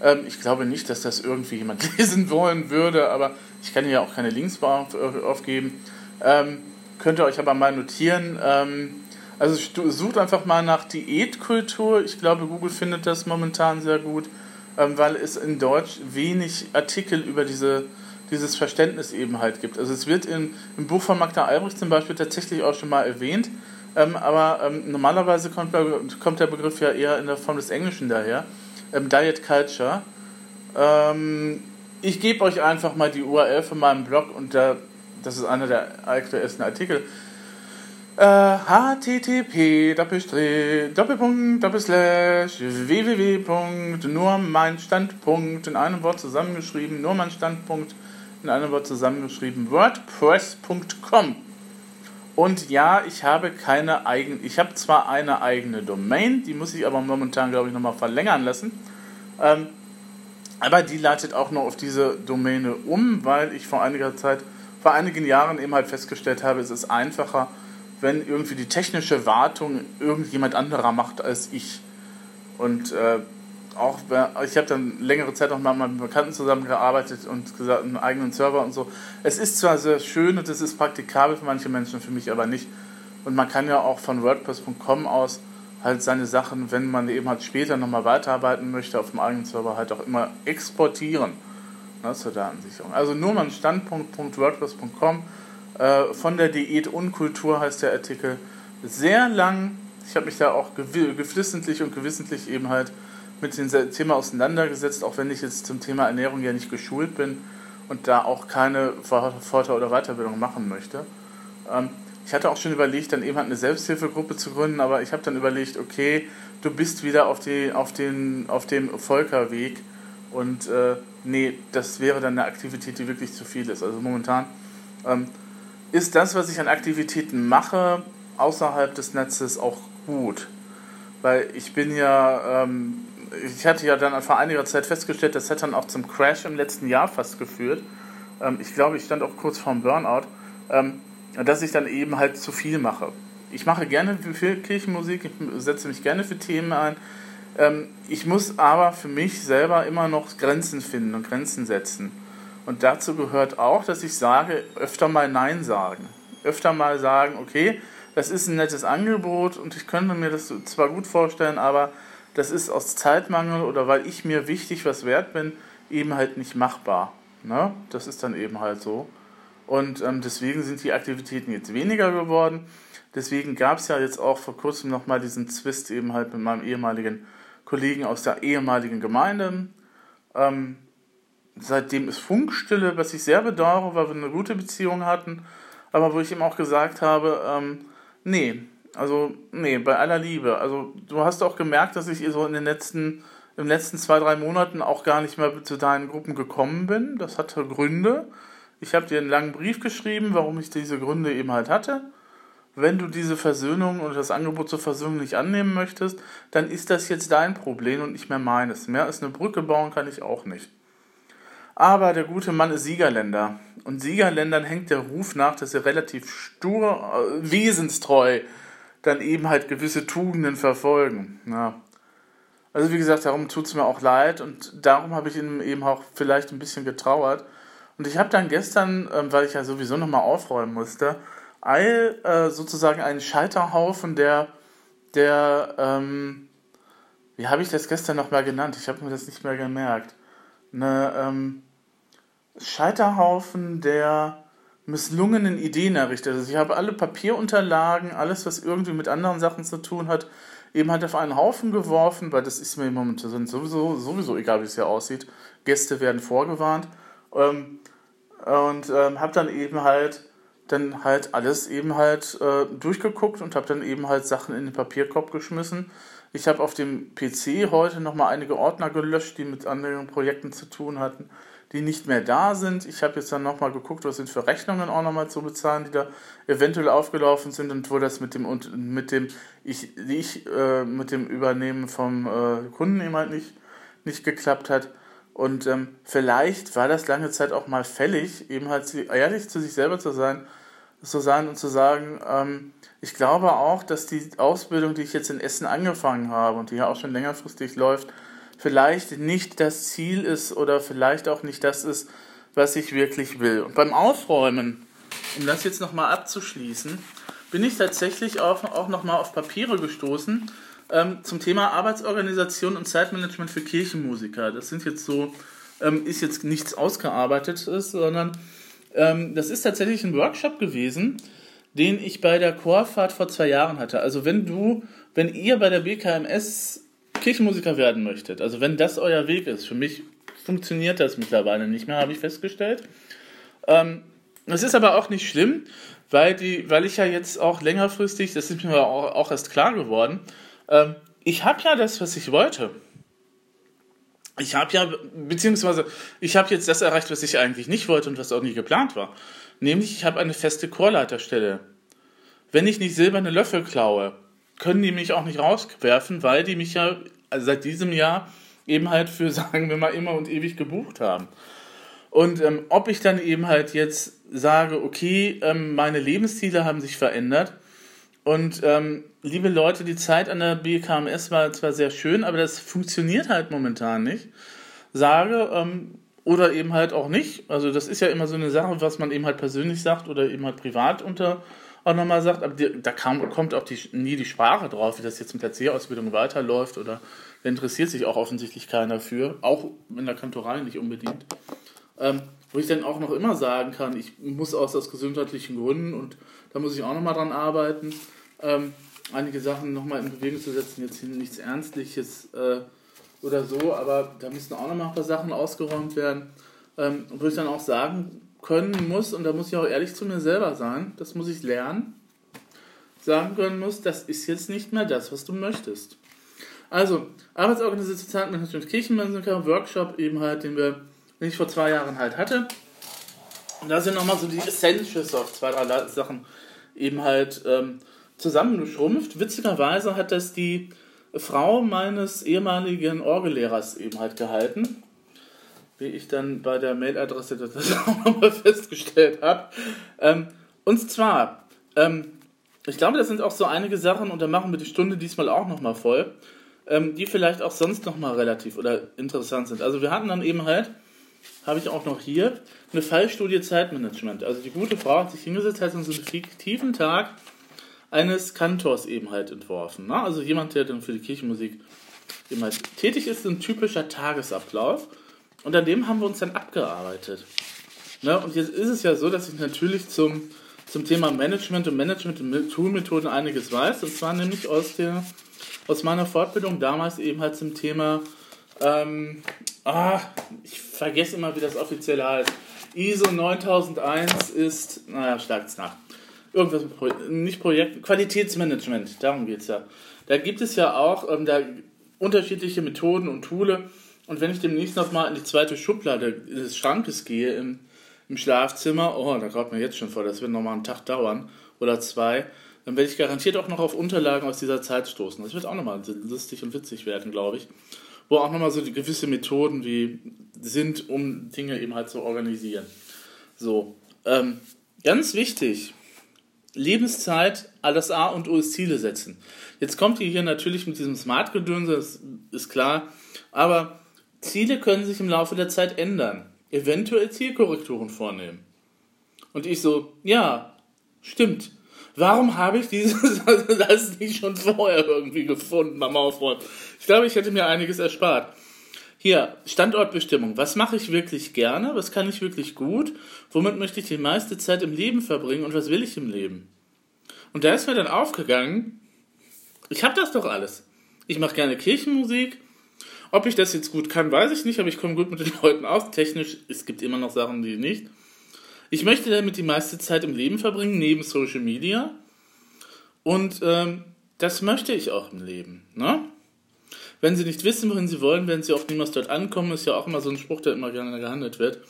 Ähm, ich glaube nicht, dass das irgendwie jemand lesen wollen würde, aber ich kann ja auch keine Links aufgeben. Ähm, könnt ihr euch aber mal notieren. Ähm, also sucht einfach mal nach Diätkultur. Ich glaube, Google findet das momentan sehr gut, ähm, weil es in Deutsch wenig Artikel über diese, dieses Verständnis eben halt gibt. Also es wird in, im Buch von Magda Albrecht zum Beispiel tatsächlich auch schon mal erwähnt, ähm, aber ähm, normalerweise kommt, kommt, der Begriff ja eher in der Form des Englischen daher. Ähm, Diet Culture. Ähm, ich gebe euch einfach mal die URL von meinem Blog und da, das ist einer der aktuellsten Artikel äh, http Doppelpunkt Doppelslash www. nur mein Standpunkt in einem Wort zusammengeschrieben, nur mein Standpunkt in einem Wort zusammengeschrieben, wordpress.com. Und ja, ich habe keine eigene, ich habe zwar eine eigene Domain, die muss ich aber momentan, glaube ich, nochmal verlängern lassen. Ähm, aber die leitet auch noch auf diese Domäne um, weil ich vor einiger Zeit, vor einigen Jahren eben halt festgestellt habe, es ist einfacher, wenn irgendwie die technische Wartung irgendjemand anderer macht als ich. Und äh, auch, ich habe dann längere Zeit auch mal mit meinen Bekannten zusammengearbeitet und gesagt, einen eigenen Server und so. Es ist zwar sehr schön und es ist praktikabel für manche Menschen, für mich aber nicht. Und man kann ja auch von WordPress.com aus halt seine Sachen, wenn man eben halt später nochmal weiterarbeiten möchte, auf dem eigenen Server halt auch immer exportieren ne, zur Datensicherung. Also nur mal Standpunkt.wordpress.com äh, von der Diät Unkultur heißt der Artikel. Sehr lang. Ich habe mich da auch geflissentlich und gewissentlich eben halt mit dem Thema auseinandergesetzt, auch wenn ich jetzt zum Thema Ernährung ja nicht geschult bin und da auch keine Vorteil- oder Weiterbildung machen möchte. Ähm, ich hatte auch schon überlegt, dann eben halt eine Selbsthilfegruppe zu gründen, aber ich habe dann überlegt, okay, du bist wieder auf, die, auf, den, auf dem Volkerweg und äh, nee, das wäre dann eine Aktivität, die wirklich zu viel ist. Also momentan ähm, ist das, was ich an Aktivitäten mache, außerhalb des Netzes auch gut. Weil ich bin ja, ähm, ich hatte ja dann vor einiger Zeit festgestellt, das hat dann auch zum Crash im letzten Jahr fast geführt. Ähm, ich glaube, ich stand auch kurz vorm Burnout, ähm, dass ich dann eben halt zu viel mache. Ich mache gerne für Kirchenmusik, ich setze mich gerne für Themen ein. Ähm, ich muss aber für mich selber immer noch Grenzen finden und Grenzen setzen. Und dazu gehört auch, dass ich sage, öfter mal Nein sagen. Öfter mal sagen, okay, das ist ein nettes Angebot und ich könnte mir das zwar gut vorstellen, aber das ist aus Zeitmangel oder weil ich mir wichtig was wert bin, eben halt nicht machbar. Ne? Das ist dann eben halt so. Und ähm, deswegen sind die Aktivitäten jetzt weniger geworden. Deswegen gab es ja jetzt auch vor kurzem nochmal diesen Zwist eben halt mit meinem ehemaligen Kollegen aus der ehemaligen Gemeinde. Ähm, seitdem ist Funkstille, was ich sehr bedauere, weil wir eine gute Beziehung hatten, aber wo ich ihm auch gesagt habe, ähm, nee, also nee, bei aller Liebe. Also du hast auch gemerkt, dass ich so in den letzten, den letzten zwei, drei Monaten auch gar nicht mehr zu deinen Gruppen gekommen bin. Das hatte Gründe. Ich habe dir einen langen Brief geschrieben, warum ich diese Gründe eben halt hatte. Wenn du diese Versöhnung und das Angebot zur Versöhnung nicht annehmen möchtest, dann ist das jetzt dein Problem und nicht mehr meines. Mehr als eine Brücke bauen kann ich auch nicht. Aber der gute Mann ist Siegerländer. Und Siegerländern hängt der Ruf nach, dass sie relativ stur, äh, wesenstreu dann eben halt gewisse Tugenden verfolgen. Ja. Also wie gesagt, darum tut es mir auch leid und darum habe ich ihm eben auch vielleicht ein bisschen getrauert. Und ich habe dann gestern, ähm, weil ich ja sowieso nochmal aufräumen musste, all, äh, sozusagen einen Scheiterhaufen der, der ähm, wie habe ich das gestern nochmal genannt? Ich habe mir das nicht mehr gemerkt. Eine, ähm, Scheiterhaufen der misslungenen Ideen errichtet. Also ich habe alle Papierunterlagen, alles, was irgendwie mit anderen Sachen zu tun hat, eben halt auf einen Haufen geworfen, weil das ist mir momentan sowieso, sowieso egal, wie es hier aussieht. Gäste werden vorgewarnt. Ähm, und ähm, habe dann eben halt dann halt alles eben halt äh, durchgeguckt und habe dann eben halt Sachen in den Papierkorb geschmissen. Ich habe auf dem PC heute nochmal einige Ordner gelöscht, die mit anderen Projekten zu tun hatten die nicht mehr da sind. Ich habe jetzt dann nochmal geguckt, was sind für Rechnungen auch nochmal zu bezahlen, die da eventuell aufgelaufen sind und wo das mit dem und mit dem ich, ich äh, mit dem Übernehmen vom äh, Kunden eben halt nicht, nicht geklappt hat. Und ähm, vielleicht war das lange Zeit auch mal fällig, eben halt ehrlich zu sich selber zu sein, zu sein und zu sagen, ähm, ich glaube auch, dass die Ausbildung, die ich jetzt in Essen angefangen habe und die ja auch schon längerfristig läuft, vielleicht nicht das Ziel ist oder vielleicht auch nicht das ist, was ich wirklich will. Und beim Aufräumen, um das jetzt nochmal abzuschließen, bin ich tatsächlich auch, auch nochmal auf Papiere gestoßen ähm, zum Thema Arbeitsorganisation und Zeitmanagement für Kirchenmusiker. Das sind jetzt so, ähm, ist jetzt nichts Ausgearbeitetes, sondern ähm, das ist tatsächlich ein Workshop gewesen, den ich bei der Chorfahrt vor zwei Jahren hatte. Also wenn du, wenn ihr bei der BKMS Kirchenmusiker werden möchtet, also wenn das euer Weg ist, für mich funktioniert das mittlerweile nicht mehr, habe ich festgestellt. Ähm, das ist aber auch nicht schlimm, weil, die, weil ich ja jetzt auch längerfristig, das ist mir auch, auch erst klar geworden, ähm, ich habe ja das, was ich wollte. Ich habe ja, beziehungsweise ich habe jetzt das erreicht, was ich eigentlich nicht wollte und was auch nie geplant war. Nämlich, ich habe eine feste Chorleiterstelle. Wenn ich nicht silberne Löffel klaue, können die mich auch nicht rauswerfen, weil die mich ja seit diesem Jahr eben halt für, sagen wir mal, immer und ewig gebucht haben. Und ähm, ob ich dann eben halt jetzt sage, okay, ähm, meine Lebensziele haben sich verändert und ähm, liebe Leute, die Zeit an der BKMS war zwar sehr schön, aber das funktioniert halt momentan nicht, sage, ähm, oder eben halt auch nicht. Also das ist ja immer so eine Sache, was man eben halt persönlich sagt oder eben halt privat unter auch nochmal sagt, aber die, da kam, kommt auch die, nie die Sprache drauf, wie das jetzt mit der C-Ausbildung weiterläuft oder da interessiert sich auch offensichtlich keiner für, auch in der Kantorei nicht unbedingt. Ähm, wo ich dann auch noch immer sagen kann, ich muss aus, gesundheitlichen Gründen und da muss ich auch nochmal dran arbeiten, ähm, einige Sachen nochmal in Bewegung zu setzen, jetzt nichts Ernstliches äh, oder so, aber da müssen auch nochmal ein paar Sachen ausgeräumt werden. Ähm, wo ich dann auch sagen können muss, und da muss ich auch ehrlich zu mir selber sein, das muss ich lernen, sagen können muss, das ist jetzt nicht mehr das, was du möchtest. Also, Arbeitsorganisation Zeitmanagement Kirchenmusiker, Workshop eben halt, den, wir, den ich vor zwei Jahren halt hatte. Und da sind nochmal so die Essentials auf zwei, drei Sachen eben halt ähm, zusammengeschrumpft. Witzigerweise hat das die Frau meines ehemaligen Orgellehrers eben halt gehalten wie ich dann bei der Mailadresse das auch nochmal festgestellt habe. Ähm, und zwar, ähm, ich glaube, das sind auch so einige Sachen, und da machen wir die Stunde diesmal auch nochmal voll, ähm, die vielleicht auch sonst nochmal relativ oder interessant sind. Also wir hatten dann eben halt, habe ich auch noch hier, eine Fallstudie Zeitmanagement. Also die gute Frau hat sich hingesetzt, hat uns einen fiktiven Tag eines Kantors eben halt entworfen. Ne? Also jemand, der dann für die Kirchenmusik eben halt tätig ist, ein typischer Tagesablauf. Und an dem haben wir uns dann abgearbeitet. Ne? Und jetzt ist es ja so, dass ich natürlich zum, zum Thema Management und Management und Toolmethoden einiges weiß. Und zwar nämlich aus, der, aus meiner Fortbildung damals eben halt zum Thema, ähm, ah, ich vergesse immer, wie das offiziell heißt. ISO 9001 ist, naja, schlagt's nach. Irgendwas mit Pro nicht Projekt, Qualitätsmanagement, darum geht es ja. Da gibt es ja auch ähm, da unterschiedliche Methoden und Tools und wenn ich demnächst nochmal in die zweite Schublade des Schrankes gehe im, im Schlafzimmer, oh, da graut mir jetzt schon vor, das wird nochmal einen Tag dauern oder zwei, dann werde ich garantiert auch noch auf Unterlagen aus dieser Zeit stoßen. Das wird auch nochmal lustig und witzig werden, glaube ich. Wo auch nochmal so die gewisse Methoden wie sind, um Dinge eben halt zu organisieren. So, ähm, ganz wichtig, Lebenszeit, alles A und O ist Ziele setzen. Jetzt kommt ihr hier natürlich mit diesem Smart-Gedönse, das ist klar, aber Ziele können sich im Laufe der Zeit ändern. Eventuell Zielkorrekturen vornehmen. Und ich so, ja, stimmt. Warum habe ich dieses das nicht schon vorher irgendwie gefunden beim Aufräumen? Ich glaube, ich hätte mir einiges erspart. Hier, Standortbestimmung. Was mache ich wirklich gerne? Was kann ich wirklich gut? Womit möchte ich die meiste Zeit im Leben verbringen? Und was will ich im Leben? Und da ist mir dann aufgegangen, Ich habe das doch alles. Ich mache gerne Kirchenmusik. Ob ich das jetzt gut kann, weiß ich nicht, aber ich komme gut mit den Leuten aus. Technisch, es gibt immer noch Sachen, die nicht. Ich möchte damit die meiste Zeit im Leben verbringen, neben Social Media. Und ähm, das möchte ich auch im Leben. Ne? Wenn Sie nicht wissen, wohin Sie wollen, werden Sie auch niemals dort ankommen. Ist ja auch immer so ein Spruch, der immer gerne gehandelt wird.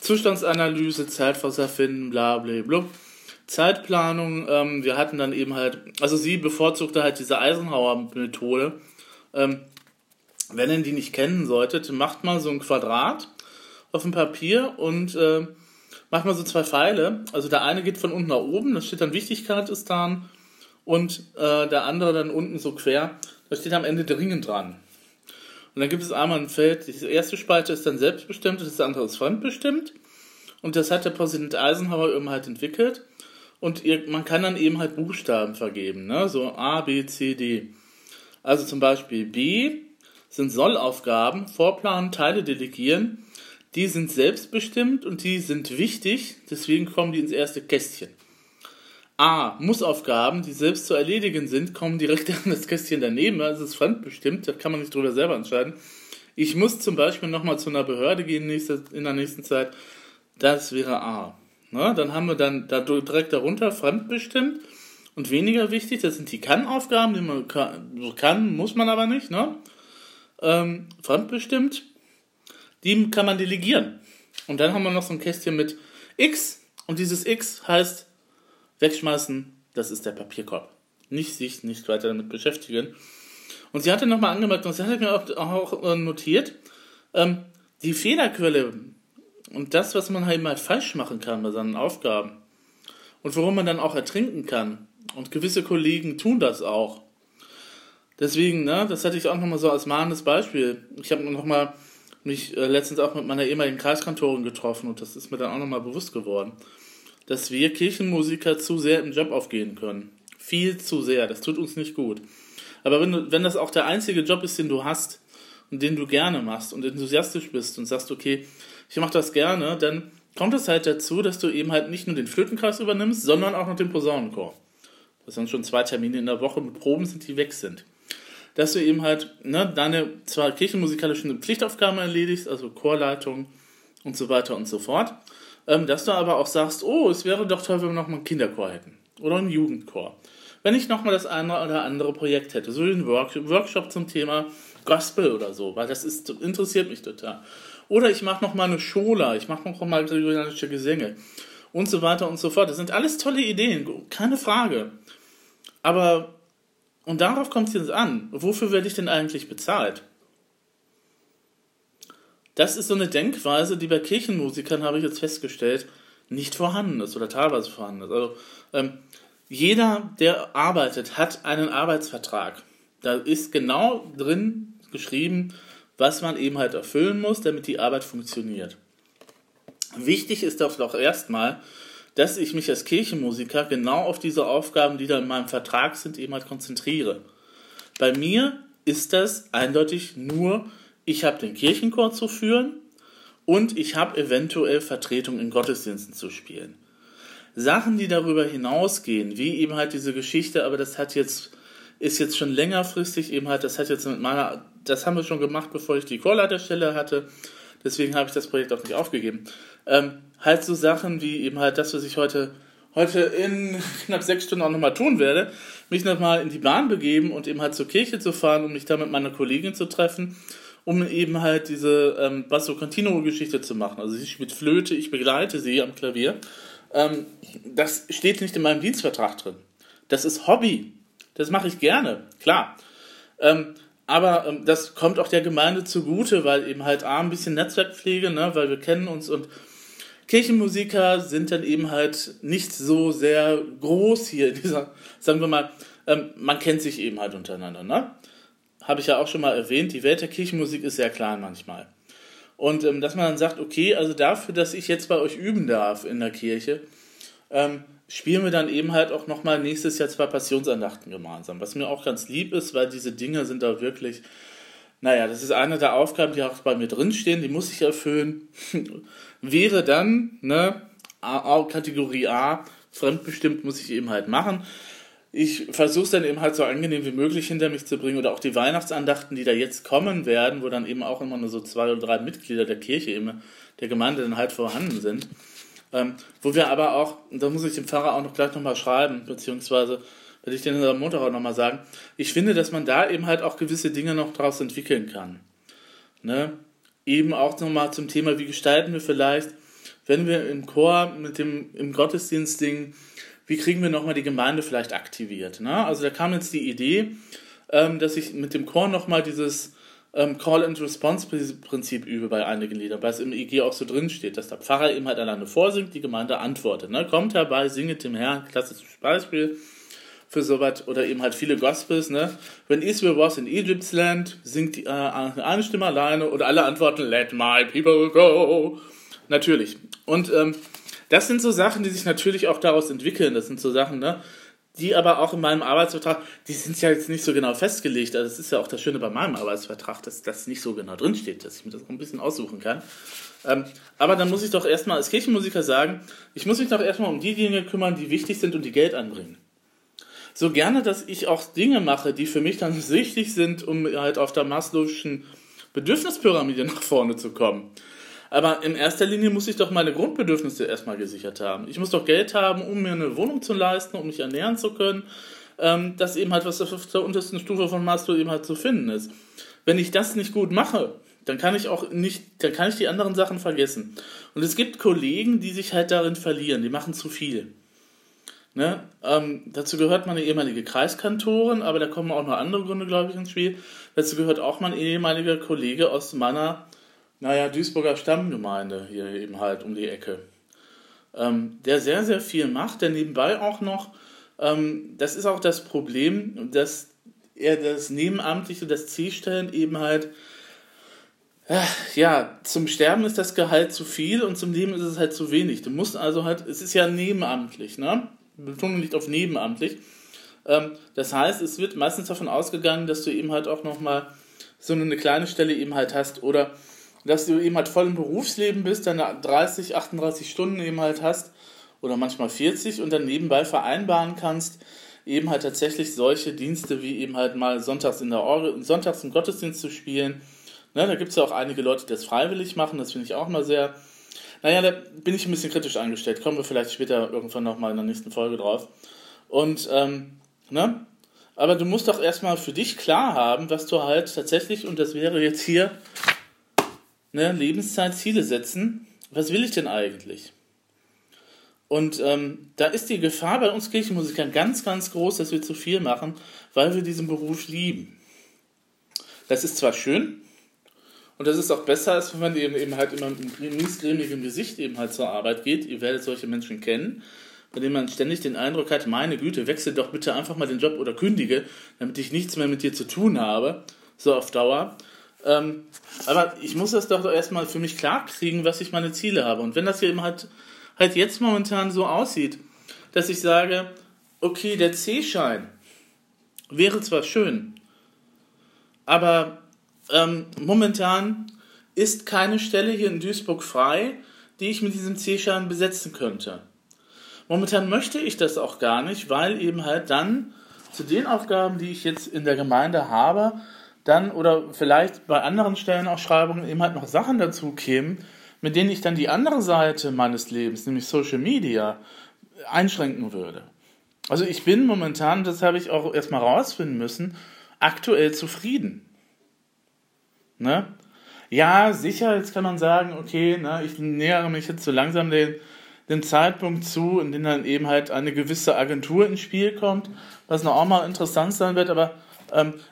Zustandsanalyse, Zeitwasser finden, bla bla bla. Zeitplanung, ähm, wir hatten dann eben halt, also sie bevorzugte halt diese Eisenhower-Methode. Ähm, wenn ihr die nicht kennen solltet, macht mal so ein Quadrat auf dem Papier und äh, macht mal so zwei Pfeile. Also der eine geht von unten nach oben, da steht dann Wichtigkeitstan und äh, der andere dann unten so quer, da steht am Ende dringend dran. Und dann gibt es einmal ein Feld, die erste Spalte ist dann selbstbestimmt, das andere ist fremdbestimmt. Und das hat der Präsident Eisenhower eben halt entwickelt. Und ihr, man kann dann eben halt Buchstaben vergeben, ne? so A, B, C, D. Also zum Beispiel B sind Sollaufgaben, Vorplanen, Teile delegieren. Die sind selbstbestimmt und die sind wichtig, deswegen kommen die ins erste Kästchen. A. Mussaufgaben, die selbst zu erledigen sind, kommen direkt an das Kästchen daneben. Das ist fremdbestimmt, da kann man nicht drüber selber entscheiden. Ich muss zum Beispiel nochmal zu einer Behörde gehen in der nächsten Zeit. Das wäre A. Na, dann haben wir dann da direkt darunter fremdbestimmt. Und weniger wichtig, das sind die Kann-Aufgaben, die man kann, kann, muss man aber nicht. Ne? Ähm, fremdbestimmt, die kann man delegieren. Und dann haben wir noch so ein Kästchen mit X. Und dieses X heißt wegschmeißen, das ist der Papierkorb. Nicht sich nicht weiter damit beschäftigen. Und sie hatte nochmal angemerkt, und sie hatte mir auch, auch äh, notiert, ähm, die Fehlerquelle und das, was man halt mal falsch machen kann bei seinen Aufgaben und worum man dann auch ertrinken kann. Und gewisse Kollegen tun das auch. Deswegen, ne, das hatte ich auch nochmal so als mahnendes Beispiel. Ich habe nochmal mich äh, letztens auch mit meiner ehemaligen Kreiskantorin getroffen und das ist mir dann auch nochmal bewusst geworden dass wir Kirchenmusiker zu sehr im Job aufgehen können. Viel zu sehr. Das tut uns nicht gut. Aber wenn, du, wenn das auch der einzige Job ist, den du hast und den du gerne machst und enthusiastisch bist und sagst, okay, ich mache das gerne, dann kommt es halt dazu, dass du eben halt nicht nur den Flötenkreis übernimmst, sondern auch noch den Posaunenchor. Das sind schon zwei Termine in der Woche mit Proben sind, die weg sind. Dass du eben halt ne, deine zwar kirchenmusikalischen Pflichtaufgaben erledigst, also Chorleitung und so weiter und so fort, ähm, dass du aber auch sagst, oh, es wäre doch toll, wenn wir nochmal einen Kinderchor hätten oder einen Jugendchor. Wenn ich nochmal das eine oder andere Projekt hätte, so ein Workshop zum Thema Gospel oder so, weil das ist, interessiert mich total. Oder ich mache nochmal eine Schola, ich mache nochmal gregorianische Gesänge und so weiter und so fort. Das sind alles tolle Ideen, keine Frage. Aber, und darauf kommt es jetzt an, wofür werde ich denn eigentlich bezahlt? Das ist so eine Denkweise, die bei Kirchenmusikern, habe ich jetzt festgestellt, nicht vorhanden ist oder teilweise vorhanden ist. Also ähm, jeder, der arbeitet, hat einen Arbeitsvertrag. Da ist genau drin geschrieben, was man eben halt erfüllen muss, damit die Arbeit funktioniert. Wichtig ist doch erstmal, dass ich mich als Kirchenmusiker genau auf diese Aufgaben, die da in meinem Vertrag sind, eben halt konzentriere. Bei mir ist das eindeutig nur ich habe den Kirchenchor zu führen und ich habe eventuell Vertretung in Gottesdiensten zu spielen. Sachen, die darüber hinausgehen, wie eben halt diese Geschichte, aber das hat jetzt, ist jetzt schon längerfristig eben halt, das hat jetzt mit meiner, das haben wir schon gemacht, bevor ich die Chorleiterstelle hatte, deswegen habe ich das Projekt auch nicht aufgegeben. Ähm, halt so Sachen wie eben halt das, was ich heute, heute in knapp sechs Stunden auch nochmal tun werde, mich nochmal in die Bahn begeben und eben halt zur Kirche zu fahren, um mich da mit meiner Kollegin zu treffen um eben halt diese ähm, Basso Continuo Geschichte zu machen. Also sie spielt Flöte, ich begleite sie am Klavier. Ähm, das steht nicht in meinem Dienstvertrag drin. Das ist Hobby. Das mache ich gerne, klar. Ähm, aber ähm, das kommt auch der Gemeinde zugute, weil eben halt A, ein bisschen Netzwerkpflege, ne, weil wir kennen uns und Kirchenmusiker sind dann eben halt nicht so sehr groß hier in dieser, sagen wir mal, ähm, man kennt sich eben halt untereinander, ne? habe ich ja auch schon mal erwähnt, die Welt der Kirchenmusik ist sehr klein manchmal. Und ähm, dass man dann sagt, okay, also dafür, dass ich jetzt bei euch üben darf in der Kirche, ähm, spielen wir dann eben halt auch nochmal nächstes Jahr zwei Passionsandachten gemeinsam. Was mir auch ganz lieb ist, weil diese Dinge sind da wirklich, naja, das ist eine der Aufgaben, die auch bei mir drinstehen, die muss ich erfüllen. Wäre dann, ne, Kategorie A, fremdbestimmt muss ich eben halt machen. ich versuche es dann eben halt so angenehm wie möglich hinter mich zu bringen oder auch die Weihnachtsandachten, die da jetzt kommen werden, wo dann eben auch immer nur so zwei oder drei Mitglieder der Kirche, eben der Gemeinde dann halt vorhanden sind. Ähm, wo wir aber auch, da muss ich dem Pfarrer auch noch gleich nochmal schreiben, beziehungsweise werde ich den am Montag auch nochmal sagen, ich finde, dass man da eben halt auch gewisse Dinge noch daraus entwickeln kann. Ne? Eben auch nochmal zum Thema, wie gestalten wir vielleicht, wenn wir im Chor mit dem, im Gottesdienst-Ding wie kriegen wir nochmal die Gemeinde vielleicht aktiviert. Ne? Also da kam jetzt die Idee, ähm, dass ich mit dem Chor nochmal dieses ähm, Call-and-Response-Prinzip übe bei einigen Liedern, weil es im IG auch so drin steht, dass der Pfarrer eben halt alleine vorsingt, die Gemeinde antwortet. Ne? Kommt herbei, singet dem Herrn, klassisches Beispiel für sowas, oder eben halt viele Gospels, ne? When Israel was in Egypt's land, singt die, äh, eine Stimme alleine oder alle antworten, let my people go. Natürlich. Und ähm, das sind so Sachen, die sich natürlich auch daraus entwickeln. Das sind so Sachen, ne? Die aber auch in meinem Arbeitsvertrag, die sind ja jetzt nicht so genau festgelegt. Also das ist ja auch das Schöne bei meinem Arbeitsvertrag, dass das nicht so genau drinsteht, dass ich mir das auch ein bisschen aussuchen kann. Ähm, aber dann muss ich doch erstmal als Kirchenmusiker sagen, ich muss mich doch erstmal um die Dinge kümmern, die wichtig sind und die Geld anbringen. So gerne, dass ich auch Dinge mache, die für mich dann wichtig sind, um halt auf der Maslow'schen Bedürfnispyramide nach vorne zu kommen. Aber in erster Linie muss ich doch meine Grundbedürfnisse erstmal gesichert haben. Ich muss doch Geld haben, um mir eine Wohnung zu leisten, um mich ernähren zu können. Ähm, das eben halt, was auf der untersten Stufe von Maslow eben halt zu finden ist. Wenn ich das nicht gut mache, dann kann ich auch nicht, dann kann ich die anderen Sachen vergessen. Und es gibt Kollegen, die sich halt darin verlieren, die machen zu viel. Ne? Ähm, dazu gehört meine ehemalige Kreiskantorin, aber da kommen auch noch andere Gründe, glaube ich, ins Spiel. Dazu gehört auch mein ehemaliger Kollege aus meiner naja, Duisburger Stammgemeinde hier eben halt um die Ecke. Ähm, der sehr, sehr viel macht, der nebenbei auch noch, ähm, das ist auch das Problem, dass er das Nebenamtliche, das Zielstellen eben halt, äh, ja, zum Sterben ist das Gehalt zu viel und zum Leben ist es halt zu wenig. Du musst also halt, es ist ja nebenamtlich, ne? Betonung liegt auf nebenamtlich. Ähm, das heißt, es wird meistens davon ausgegangen, dass du eben halt auch nochmal so eine kleine Stelle eben halt hast oder dass du eben halt voll im Berufsleben bist, deine 30, 38 Stunden eben halt hast oder manchmal 40 und dann nebenbei vereinbaren kannst, eben halt tatsächlich solche Dienste wie eben halt mal sonntags in der Orgel, sonntags im Gottesdienst zu spielen. Ne, da gibt es ja auch einige Leute, die das freiwillig machen, das finde ich auch mal sehr. Naja, da bin ich ein bisschen kritisch eingestellt. Kommen wir vielleicht später irgendwann nochmal in der nächsten Folge drauf. Und, ähm, ne? Aber du musst doch erstmal für dich klar haben, was du halt tatsächlich, und das wäre jetzt hier ne, Lebenszeitziele setzen. Was will ich denn eigentlich? Und ähm, da ist die Gefahr bei uns Kirchenmusikern ganz, ganz groß, dass wir zu viel machen, weil wir diesen Beruf lieben. Das ist zwar schön und das ist auch besser, als wenn man eben, eben halt immer mit miesgrämigem Gesicht eben halt zur Arbeit geht. Ihr werdet solche Menschen kennen, bei denen man ständig den Eindruck hat, meine Güte, wechsel doch bitte einfach mal den Job oder kündige, damit ich nichts mehr mit dir zu tun habe, so auf Dauer. Ähm, aber ich muss das doch erstmal für mich klar kriegen, was ich meine Ziele habe. Und wenn das hier eben halt, halt jetzt momentan so aussieht, dass ich sage, okay, der C-Schein wäre zwar schön, aber ähm, momentan ist keine Stelle hier in Duisburg frei, die ich mit diesem C-Schein besetzen könnte. Momentan möchte ich das auch gar nicht, weil eben halt dann zu den Aufgaben, die ich jetzt in der Gemeinde habe, dann oder vielleicht bei anderen Stellenausschreibungen eben halt noch Sachen dazu kämen, mit denen ich dann die andere Seite meines Lebens, nämlich Social Media, einschränken würde. Also ich bin momentan, das habe ich auch erstmal rausfinden müssen, aktuell zufrieden. Ne? Ja, sicher, jetzt kann man sagen, okay, ne, ich nähere mich jetzt so langsam den, den Zeitpunkt zu, in dem dann eben halt eine gewisse Agentur ins Spiel kommt, was noch auch mal interessant sein wird, aber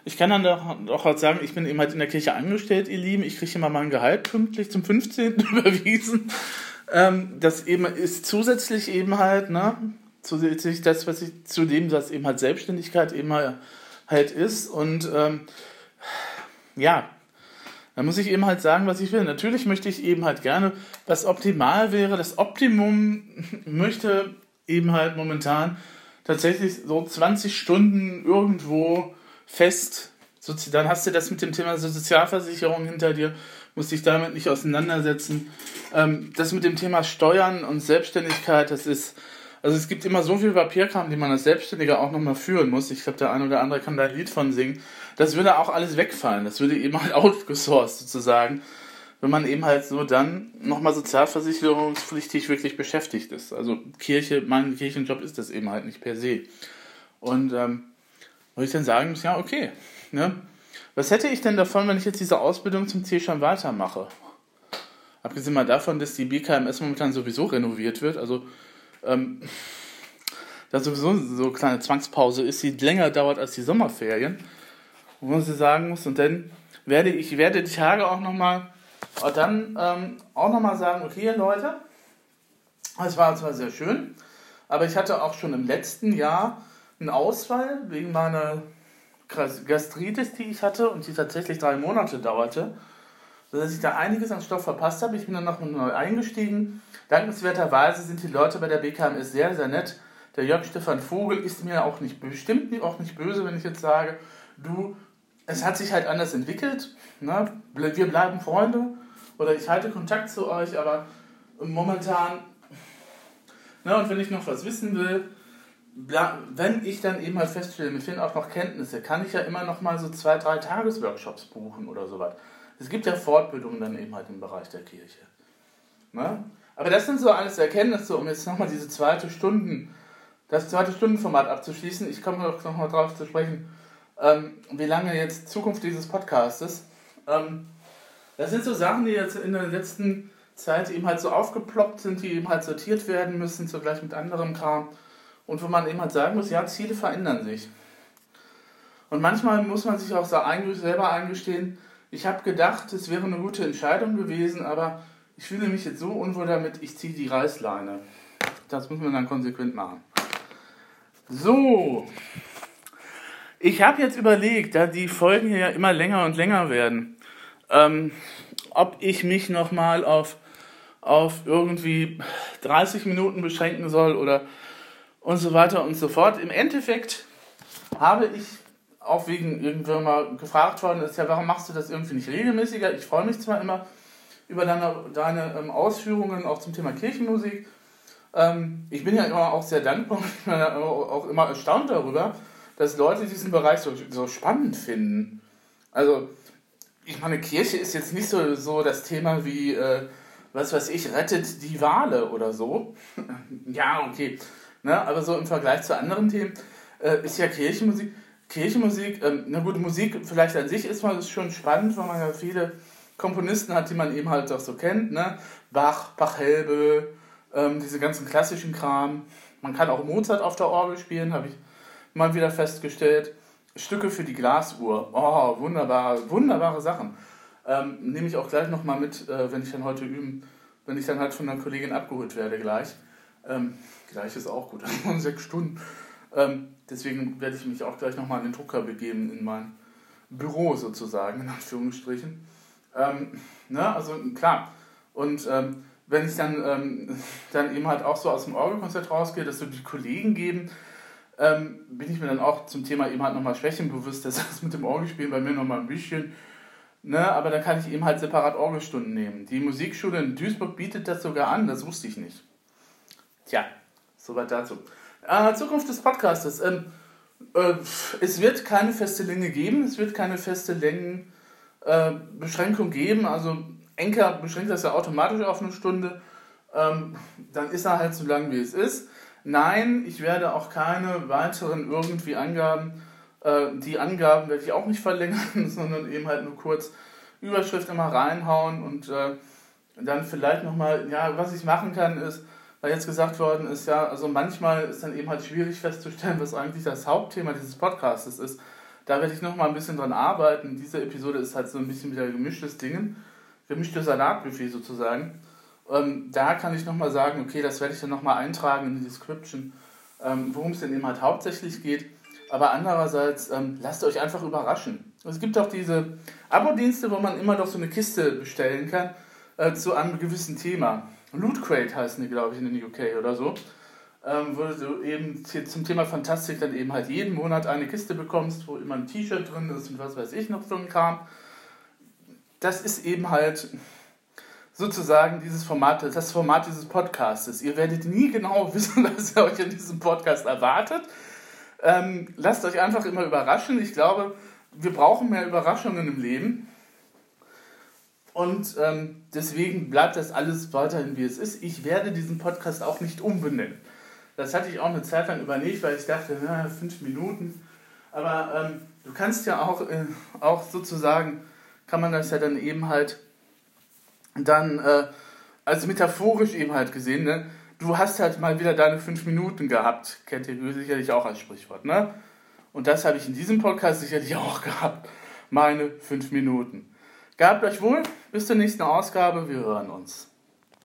ich kann dann auch halt sagen, ich bin eben halt in der Kirche angestellt, ihr Lieben. Ich kriege immer mein Gehalt pünktlich zum 15. überwiesen. Ähm, das eben ist zusätzlich eben halt, ne, zusätzlich das, was ich zu dem, was eben halt Selbstständigkeit eben halt ist. Und ähm, ja, da muss ich eben halt sagen, was ich will. Natürlich möchte ich eben halt gerne, was optimal wäre. Das Optimum möchte eben halt momentan tatsächlich so 20 Stunden irgendwo fest. Dann hast du das mit dem Thema Sozialversicherung hinter dir, musst dich damit nicht auseinandersetzen. Ähm, das mit dem Thema Steuern und Selbstständigkeit, das ist Also es gibt immer so viel Papierkram, die man als Selbstständiger auch nochmal führen muss. Ich glaube, der eine oder andere kann da ein Lied von singen. Das würde auch alles wegfallen. Das würde eben halt outgesourced sozusagen, wenn man eben halt so dann nochmal sozialversicherungspflichtig wirklich beschäftigt ist. Also Kirche, mein Kirchenjob ist das eben halt nicht per se. Und ähm, wo ich dann sagen muss, ja, okay. Ne? Was hätte ich denn davon, wenn ich jetzt diese Ausbildung zum Zielschein weitermache? Abgesehen mal davon, dass die BKMS momentan sowieso renoviert wird, also ähm, da sowieso so eine kleine Zwangspause ist, die länger dauert als die Sommerferien, wo man sie sagen muss, und dann werde ich werde die Tage auch nochmal und dann ähm, auch nochmal sagen, okay Leute, es war zwar sehr schön, aber ich hatte auch schon im letzten Jahr einen Ausfall wegen meiner Gastritis, die ich hatte und die tatsächlich drei Monate dauerte, sodass ich da einiges an Stoff verpasst habe. Ich bin dann nochmal neu eingestiegen. Dankenswerterweise sind die Leute bei der BKMS sehr, sehr nett. Der Jörg Stefan Vogel ist mir auch nicht bestimmt auch nicht böse, wenn ich jetzt sage, du, es hat sich halt anders entwickelt. Ne? Wir bleiben Freunde oder ich halte Kontakt zu euch, aber momentan, ne, und wenn ich noch was wissen will, wenn ich dann eben halt feststelle, mir fehlen auch noch Kenntnisse, kann ich ja immer noch mal so zwei, drei Tagesworkshops buchen oder sowas. Es gibt ja Fortbildungen dann eben halt im Bereich der Kirche. Ne? Aber das sind so alles Erkenntnisse, um jetzt nochmal diese zweite Stunden, das zweite Stundenformat abzuschließen. Ich komme noch, noch mal drauf zu sprechen, ähm, wie lange jetzt Zukunft dieses Podcasts ist. Ähm, das sind so Sachen, die jetzt in der letzten Zeit eben halt so aufgeploppt sind, die eben halt sortiert werden müssen, zugleich mit anderem Kram. Und wo man eben halt sagen muss, ja, Ziele verändern sich. Und manchmal muss man sich auch selber eingestehen, ich habe gedacht, es wäre eine gute Entscheidung gewesen, aber ich fühle mich jetzt so unwohl damit, ich ziehe die Reißleine. Das muss man dann konsequent machen. So, ich habe jetzt überlegt, da die Folgen hier ja immer länger und länger werden, ähm, ob ich mich nochmal auf, auf irgendwie 30 Minuten beschränken soll oder und so weiter und so fort. Im Endeffekt habe ich auch wegen irgendwann mal gefragt worden ist, ja, warum machst du das irgendwie nicht regelmäßiger? Ich freue mich zwar immer über deine, deine ähm, Ausführungen auch zum Thema Kirchenmusik. Ähm, ich bin ja immer auch sehr dankbar ich bin ja auch immer erstaunt darüber, dass Leute diesen Bereich so, so spannend finden. Also, ich meine, Kirche ist jetzt nicht so, so das Thema wie, äh, was weiß ich, rettet die Wale oder so. ja, okay. Ne? Aber so im Vergleich zu anderen Themen äh, ist ja Kirchenmusik. Kirchenmusik, ähm, na gut, Musik vielleicht an sich ist mal schon spannend, weil man ja viele Komponisten hat, die man eben halt auch so kennt. Ne? Bach, Pachelbel, ähm, diese ganzen klassischen Kram. Man kann auch Mozart auf der Orgel spielen, habe ich mal wieder festgestellt. Stücke für die Glasuhr. Oh, wunderbar, wunderbare Sachen. Ähm, nehme ich auch gleich nochmal mit, äh, wenn ich dann heute üben, wenn ich dann halt von einer Kollegin abgeholt werde gleich. Ähm, gleich ist auch gut, um sechs Stunden. Ähm, deswegen werde ich mich auch gleich nochmal in den Drucker begeben, in mein Büro sozusagen, in Anführungsstrichen. Ähm, ne, also klar. Und ähm, wenn ich dann, ähm, dann eben halt auch so aus dem Orgelkonzert rausgehe, dass so die Kollegen geben, ähm, bin ich mir dann auch zum Thema eben halt nochmal Schwächen bewusst, dass das mit dem Orgelspielen bei mir nochmal ein bisschen, ne, aber da kann ich eben halt separat Orgelstunden nehmen. Die Musikschule in Duisburg bietet das sogar an, das wusste ich nicht. Tja, soweit dazu. Äh, Zukunft des Podcastes. Ähm, äh, es wird keine feste Länge geben, es wird keine feste Längenbeschränkung äh, geben. Also Enker beschränkt das ja automatisch auf eine Stunde. Ähm, dann ist er halt so lang, wie es ist. Nein, ich werde auch keine weiteren irgendwie Angaben, äh, die Angaben werde ich auch nicht verlängern, sondern eben halt nur kurz Überschrift immer reinhauen und äh, dann vielleicht nochmal, ja, was ich machen kann ist, weil jetzt gesagt worden ist, ja, also manchmal ist dann eben halt schwierig festzustellen, was eigentlich das Hauptthema dieses Podcasts ist. Da werde ich nochmal ein bisschen dran arbeiten. Diese Episode ist halt so ein bisschen wieder gemischtes Ding, gemischtes Salatbuffet sozusagen. Ähm, da kann ich nochmal sagen, okay, das werde ich dann nochmal eintragen in die Description, ähm, worum es denn eben halt hauptsächlich geht. Aber andererseits, ähm, lasst euch einfach überraschen. Es gibt auch diese Abo-Dienste, wo man immer doch so eine Kiste bestellen kann äh, zu einem gewissen Thema. Loot Crate heißen die, glaube ich, in den UK oder so. Ähm, wo du eben zum Thema Fantastik dann eben halt jeden Monat eine Kiste bekommst, wo immer ein T-Shirt drin ist und was weiß ich noch so ein Kram. Das ist eben halt sozusagen dieses Format, das Format dieses Podcastes. Ihr werdet nie genau wissen, was euch in diesem Podcast erwartet. Ähm, lasst euch einfach immer überraschen. Ich glaube, wir brauchen mehr Überraschungen im Leben. Und ähm, deswegen bleibt das alles weiterhin, wie es ist. Ich werde diesen Podcast auch nicht umbenennen. Das hatte ich auch eine Zeit lang überlegt, weil ich dachte, na, fünf Minuten. Aber ähm, du kannst ja auch, äh, auch sozusagen, kann man das ja dann eben halt dann, äh, also metaphorisch eben halt gesehen, ne? du hast halt mal wieder deine fünf Minuten gehabt. Kennt ihr sicherlich auch als Sprichwort, ne? Und das habe ich in diesem Podcast sicherlich auch gehabt. Meine fünf Minuten. Gehabt euch wohl, bis zur nächsten Ausgabe, wir hören uns.